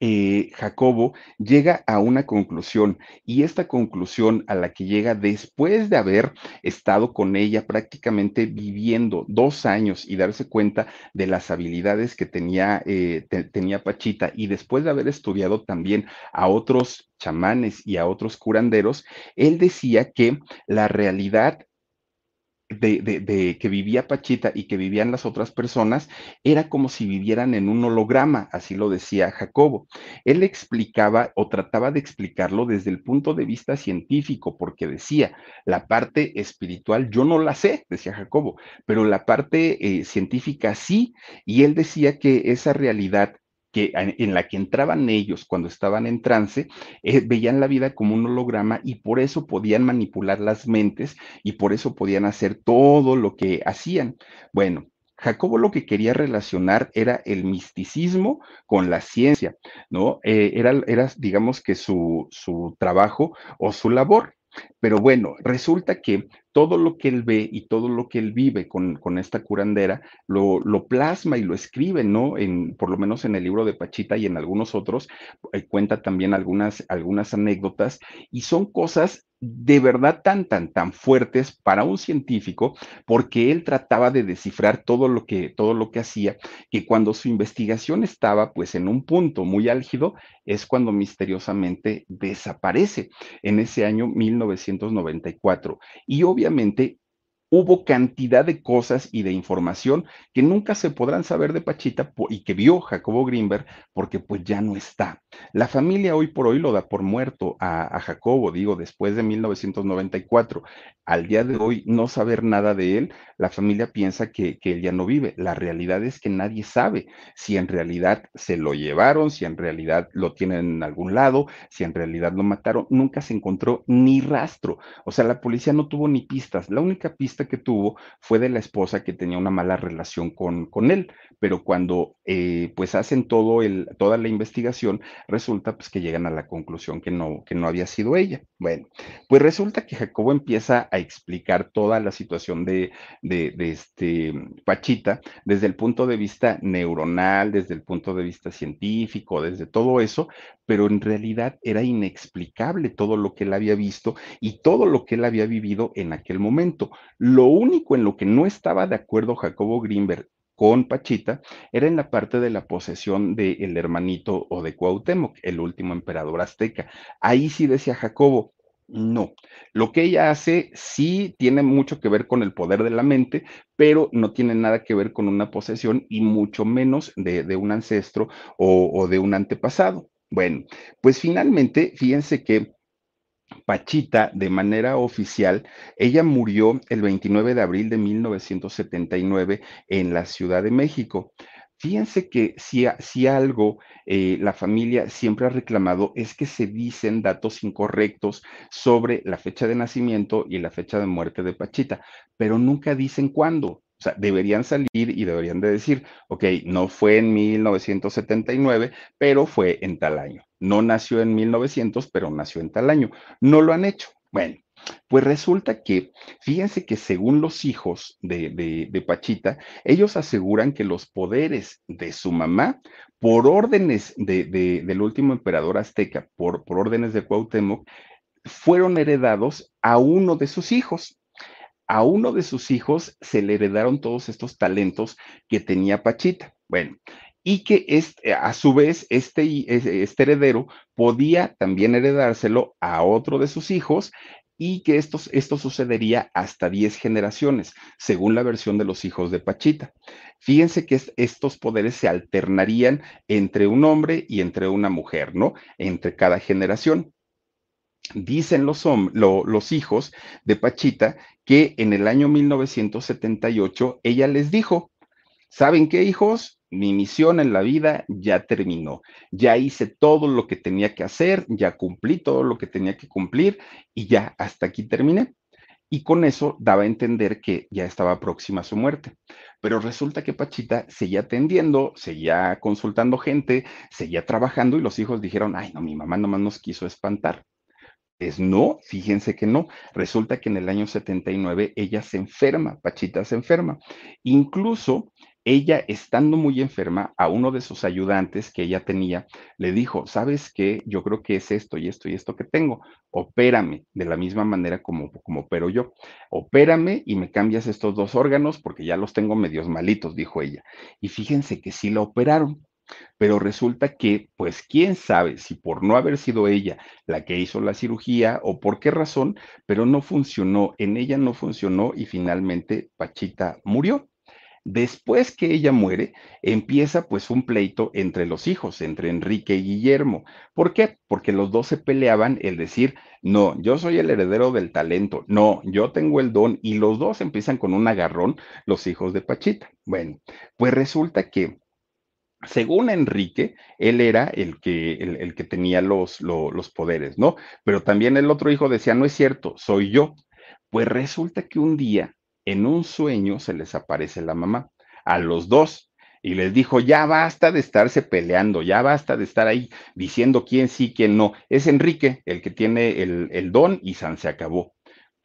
eh, Jacobo llega a una conclusión y esta conclusión a la que llega después de haber estado con ella prácticamente viviendo dos años y darse cuenta de las habilidades que tenía, eh, tenía Pachita y después de haber estudiado también a otros chamanes y a otros curanderos, él decía que la realidad de, que vivía Pachita y que vivían las otras personas, era como si vivieran en un holograma, así lo decía Jacobo. Él explicaba o trataba de explicarlo desde el punto de vista científico, porque decía, la parte espiritual yo no la sé, decía Jacobo, pero la parte eh, científica sí, y él decía que esa realidad en la que entraban ellos cuando estaban en trance, eh, veían la vida como un holograma y por eso podían manipular las mentes y por eso podían hacer todo lo que hacían. Bueno, Jacobo lo que quería relacionar era el misticismo con la ciencia, ¿no? Eh, era, era, digamos que su, su trabajo o su labor. Pero bueno, resulta que todo lo que él ve y todo lo que él vive con, esta curandera lo, lo, plasma y lo escribe, ¿no? En, por lo menos en el libro de Pachita y en algunos otros, eh, cuenta también algunas, algunas anécdotas y son cosas de verdad tan, tan, tan fuertes para un científico, porque él trataba de descifrar todo lo que, todo lo que hacía, que cuando su investigación estaba pues en un punto muy álgido, es cuando misteriosamente desaparece en ese año 1994. Y obviamente obviamente hubo cantidad de cosas y de información que nunca se podrán saber de Pachita y que vio Jacobo Greenberg porque pues ya no está. La familia hoy por hoy lo da por muerto a, Jacobo, digo, después de 1994. Al día de hoy no saber nada de él, la familia piensa que, que él ya no vive. La realidad es que nadie sabe si en realidad se lo llevaron, si en realidad lo tienen en algún lado, si en realidad lo mataron. Nunca se encontró ni rastro. O sea, la policía no tuvo ni pistas. La única pista que tuvo fue de la esposa que tenía una mala relación con, con él, pero cuando eh, pues hacen todo el, toda la investigación, resulta pues que llegan a la conclusión que no, que no había sido ella. Bueno, pues resulta que Jacobo empieza a explicar toda la situación de, de, de este Pachita desde el punto de vista neuronal, desde el punto de vista científico, desde todo eso, pero en realidad era inexplicable todo lo que él había visto y todo lo que él había vivido en aquel momento. Lo único en lo que no estaba de acuerdo Jacobo Greenberg con Pachita era en la parte de la posesión del hermanito o de Cuauhtémoc, el último emperador azteca. Ahí sí decía Jacobo, no, lo que ella hace sí tiene mucho que ver con el poder de la mente, pero no tiene nada que ver con una posesión y mucho menos de, un ancestro o, o de un antepasado. Bueno, pues finalmente, fíjense que Pachita, de manera oficial, ella murió el 29 de abril de 1979 en la Ciudad de México. Fíjense que si, algo eh, la familia siempre ha reclamado es que se dicen datos incorrectos sobre la fecha de nacimiento y la fecha de muerte de Pachita, pero nunca dicen cuándo. O sea, deberían salir y deberían de decir, ok, no fue en 1979, pero fue en tal año. No nació en 1900, pero nació en tal año. No lo han hecho. Bueno, pues resulta que, fíjense que según los hijos de, Pachita, ellos aseguran que los poderes de su mamá, por órdenes del último emperador azteca, por, por órdenes de Cuauhtémoc, fueron heredados a uno de sus hijos a uno de sus hijos se le heredaron todos estos talentos que tenía Pachita. Bueno, y que este, a su vez este, este heredero podía también heredárselo a otro de sus hijos y que esto, esto sucedería hasta 10 generaciones, según la versión de los hijos de Pachita. Fíjense que estos poderes se alternarían entre un hombre y entre una mujer, ¿no? Entre cada generación. Dicen los, los hijos de Pachita que en el año 1978 ella les dijo, ¿saben qué hijos? Mi misión en la vida ya terminó. Ya hice todo lo que tenía que hacer, ya cumplí todo lo que tenía que cumplir y ya hasta aquí terminé. Y con eso daba a entender que ya estaba próxima a su muerte. Pero resulta que Pachita seguía atendiendo, seguía consultando gente, seguía trabajando y los hijos dijeron, ay, no, mi mamá nomás nos quiso espantar. Es no, fíjense que no. Resulta que en el año 79 ella se enferma, Pachita se enferma. Incluso ella, estando muy enferma, a uno de sus ayudantes que ella tenía, le dijo, ¿sabes qué? Yo creo que es esto y esto y esto que tengo. Opérame de la misma manera como, como opero yo. Opérame y me cambias estos dos órganos porque ya los tengo medios malitos, dijo ella. Y fíjense que sí la operaron. Pero resulta que, pues, quién sabe si por no haber sido ella la que hizo la cirugía o por qué razón, pero no funcionó, en ella no funcionó y finalmente Pachita murió. Después que ella muere, empieza pues un pleito entre los hijos, entre Enrique y Guillermo. ¿Por qué? Porque los dos se peleaban el decir, no, yo soy el heredero del talento, no, yo tengo el don, y los dos empiezan con un agarrón, los hijos de Pachita. Bueno, pues resulta que según Enrique, él era el que, el, que tenía los, los poderes, ¿no? Pero también el otro hijo decía, no es cierto, soy yo. Pues resulta que un día, en un sueño, se les aparece la mamá, a los dos, y les dijo, ya basta de estarse peleando, ya basta de estar ahí diciendo quién sí, quién no. Es Enrique el que tiene el, el don y San se acabó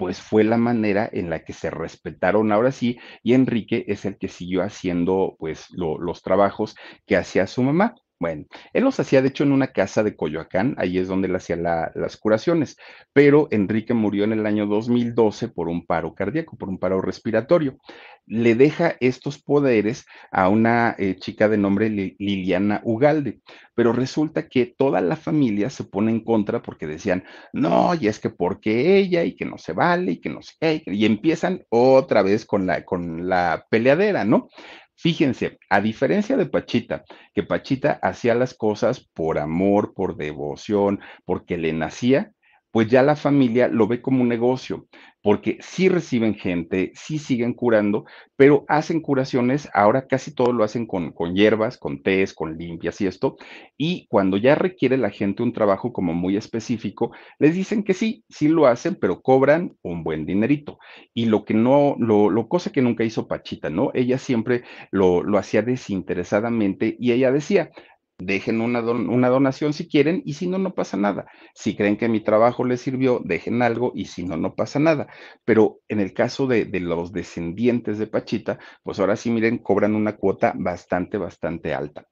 pues fue la manera en la que se respetaron ahora sí, y Enrique es el que siguió haciendo pues los trabajos que hacía su mamá. Bueno, él los hacía de hecho en una casa de Coyoacán, ahí es donde él hacía las curaciones, pero Enrique murió en el año 2012 por un paro cardíaco, por un paro respiratorio. Le deja estos poderes a una eh, chica de nombre Liliana Ugalde, pero resulta que toda la familia se pone en contra porque decían, no, y es que porque ella y que no se vale y que no qué, y empiezan otra vez con la, con la peleadera, ¿no? Fíjense, a diferencia de Pachita, que Pachita hacía las cosas por amor, por devoción, porque le nacía, pues ya la familia lo ve como un negocio, porque sí reciben gente, sí siguen curando, pero hacen curaciones, ahora casi todo lo hacen con, con hierbas, con tés, con limpias y esto, y cuando ya requiere la gente un trabajo como muy específico, les dicen que sí, sí lo hacen, pero cobran un buen dinerito. Y lo que no, lo, lo cosa que nunca hizo Pachita, ¿no? Ella siempre lo, lo hacía desinteresadamente y ella decía, dejen una, donación si quieren y si no, no pasa nada. Si creen que mi trabajo les sirvió, dejen algo y si no, no pasa nada. Pero en el caso de, de, los descendientes de Pachita, pues ahora sí, miren, cobran una cuota bastante, bastante alta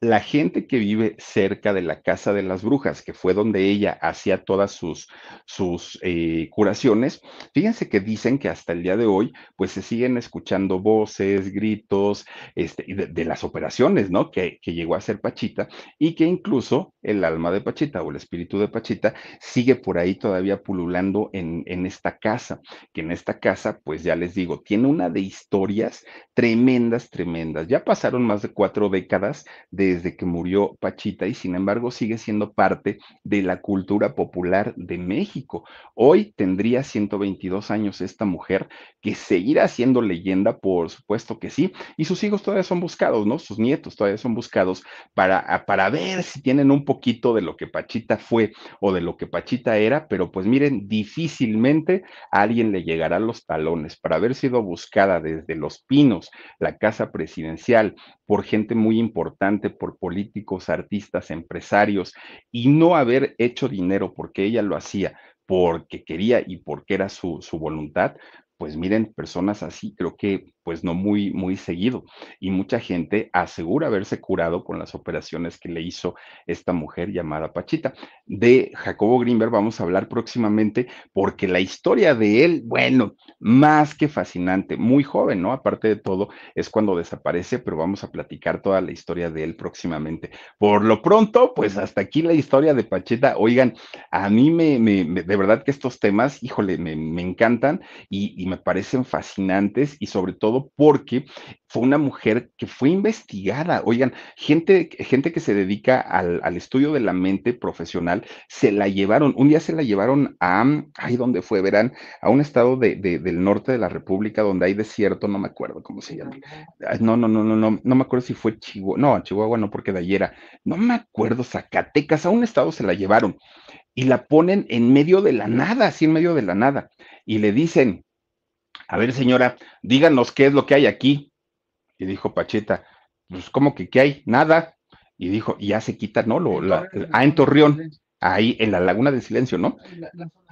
la gente que vive cerca de la casa de las brujas, que fue donde ella hacía todas sus, sus eh, curaciones, fíjense que dicen que hasta el día de hoy, pues se siguen escuchando voces, gritos, este, de, las operaciones, ¿no? Que, que, llegó a ser Pachita y que incluso el alma de Pachita o el espíritu de Pachita sigue por ahí todavía pululando en, en esta casa, que en esta casa, pues ya les digo, tiene una de historias tremendas, tremendas. Ya pasaron más de cuatro décadas de desde que murió Pachita y sin embargo sigue siendo parte de la cultura popular de México. Hoy tendría 122 años esta mujer que seguirá siendo leyenda, por supuesto que sí, y sus hijos todavía son buscados, ¿no? Sus nietos todavía son buscados para, para ver si tienen un poquito de lo que Pachita fue o de lo que Pachita era, pero pues miren, difícilmente alguien le llegará los talones para haber sido buscada desde Los Pinos, la casa presidencial, por gente muy importante, por políticos, artistas, empresarios, y no haber hecho dinero porque ella lo hacía porque quería y porque era su, su voluntad, pues miren, personas así creo que pues no muy, muy seguido. Y mucha gente asegura haberse curado con las operaciones que le hizo esta mujer llamada Pachita. De Jacobo Greenberg vamos a hablar próximamente porque la historia de él, bueno, más que fascinante, muy joven, ¿no? Aparte de todo, es cuando desaparece, pero vamos a platicar toda la historia de él próximamente. Por lo pronto, pues hasta aquí la historia de Pachita. Oigan, a mí me, me, de verdad que estos temas, híjole, me, me encantan y me parecen fascinantes y sobre todo porque fue una mujer que fue investigada. Oigan, gente, gente que se dedica al, al, estudio de la mente profesional, se la llevaron, un día se la llevaron a, ahí donde fue, verán, a un estado de, de, del norte de la República donde hay desierto, no me acuerdo cómo se llama. No, no, no, no, no, no me acuerdo si fue Chihuahua, no, Chihuahua no, porque de ayer era, no me acuerdo, Zacatecas, a un estado se la llevaron y la ponen en medio de la nada, así en medio de la nada, y le dicen, a ver, señora, díganos qué es lo que hay aquí. Y dijo Pacheta, pues, ¿cómo que qué hay? Nada. Y dijo, y ya se quita, ¿no? Lo, la, ah, en Torreón. ahí en la laguna de silencio, ¿no?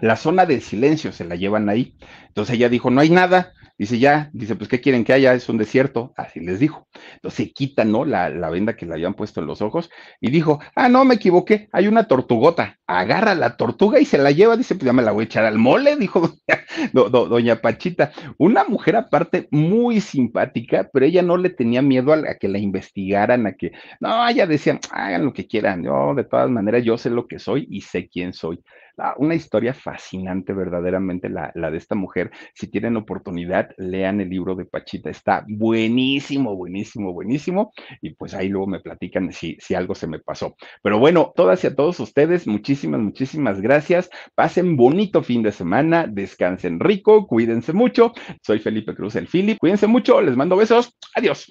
La zona de silencio se la llevan ahí. Entonces ella dijo, no hay nada. Dice, ya, dice, pues, ¿qué quieren que haya? Es un desierto. Así les dijo. Entonces se quita, ¿no? La, la venda que le habían puesto en los ojos y dijo, ah, no, me equivoqué, hay una tortugota. Agarra la tortuga y se la lleva. Dice, pues ya me la voy a echar al mole, [laughs] dijo doña, doña Pachita. Una mujer aparte muy simpática, pero ella no le tenía miedo a, a que la investigaran, a que, no, ella decía, hagan lo que quieran. Yo, de todas maneras, yo sé lo que soy y sé quién soy. Una historia fascinante verdaderamente la, la, de esta mujer. Si tienen oportunidad, lean el libro de Pachita. Está buenísimo, buenísimo, buenísimo. Y pues ahí luego me platican si, si algo se me pasó. Pero bueno, todas y a todos ustedes, muchísimas, muchísimas gracias. Pasen bonito fin de semana, descansen rico, cuídense mucho. Soy Felipe Cruz, el Philip. Cuídense mucho, les mando besos. Adiós.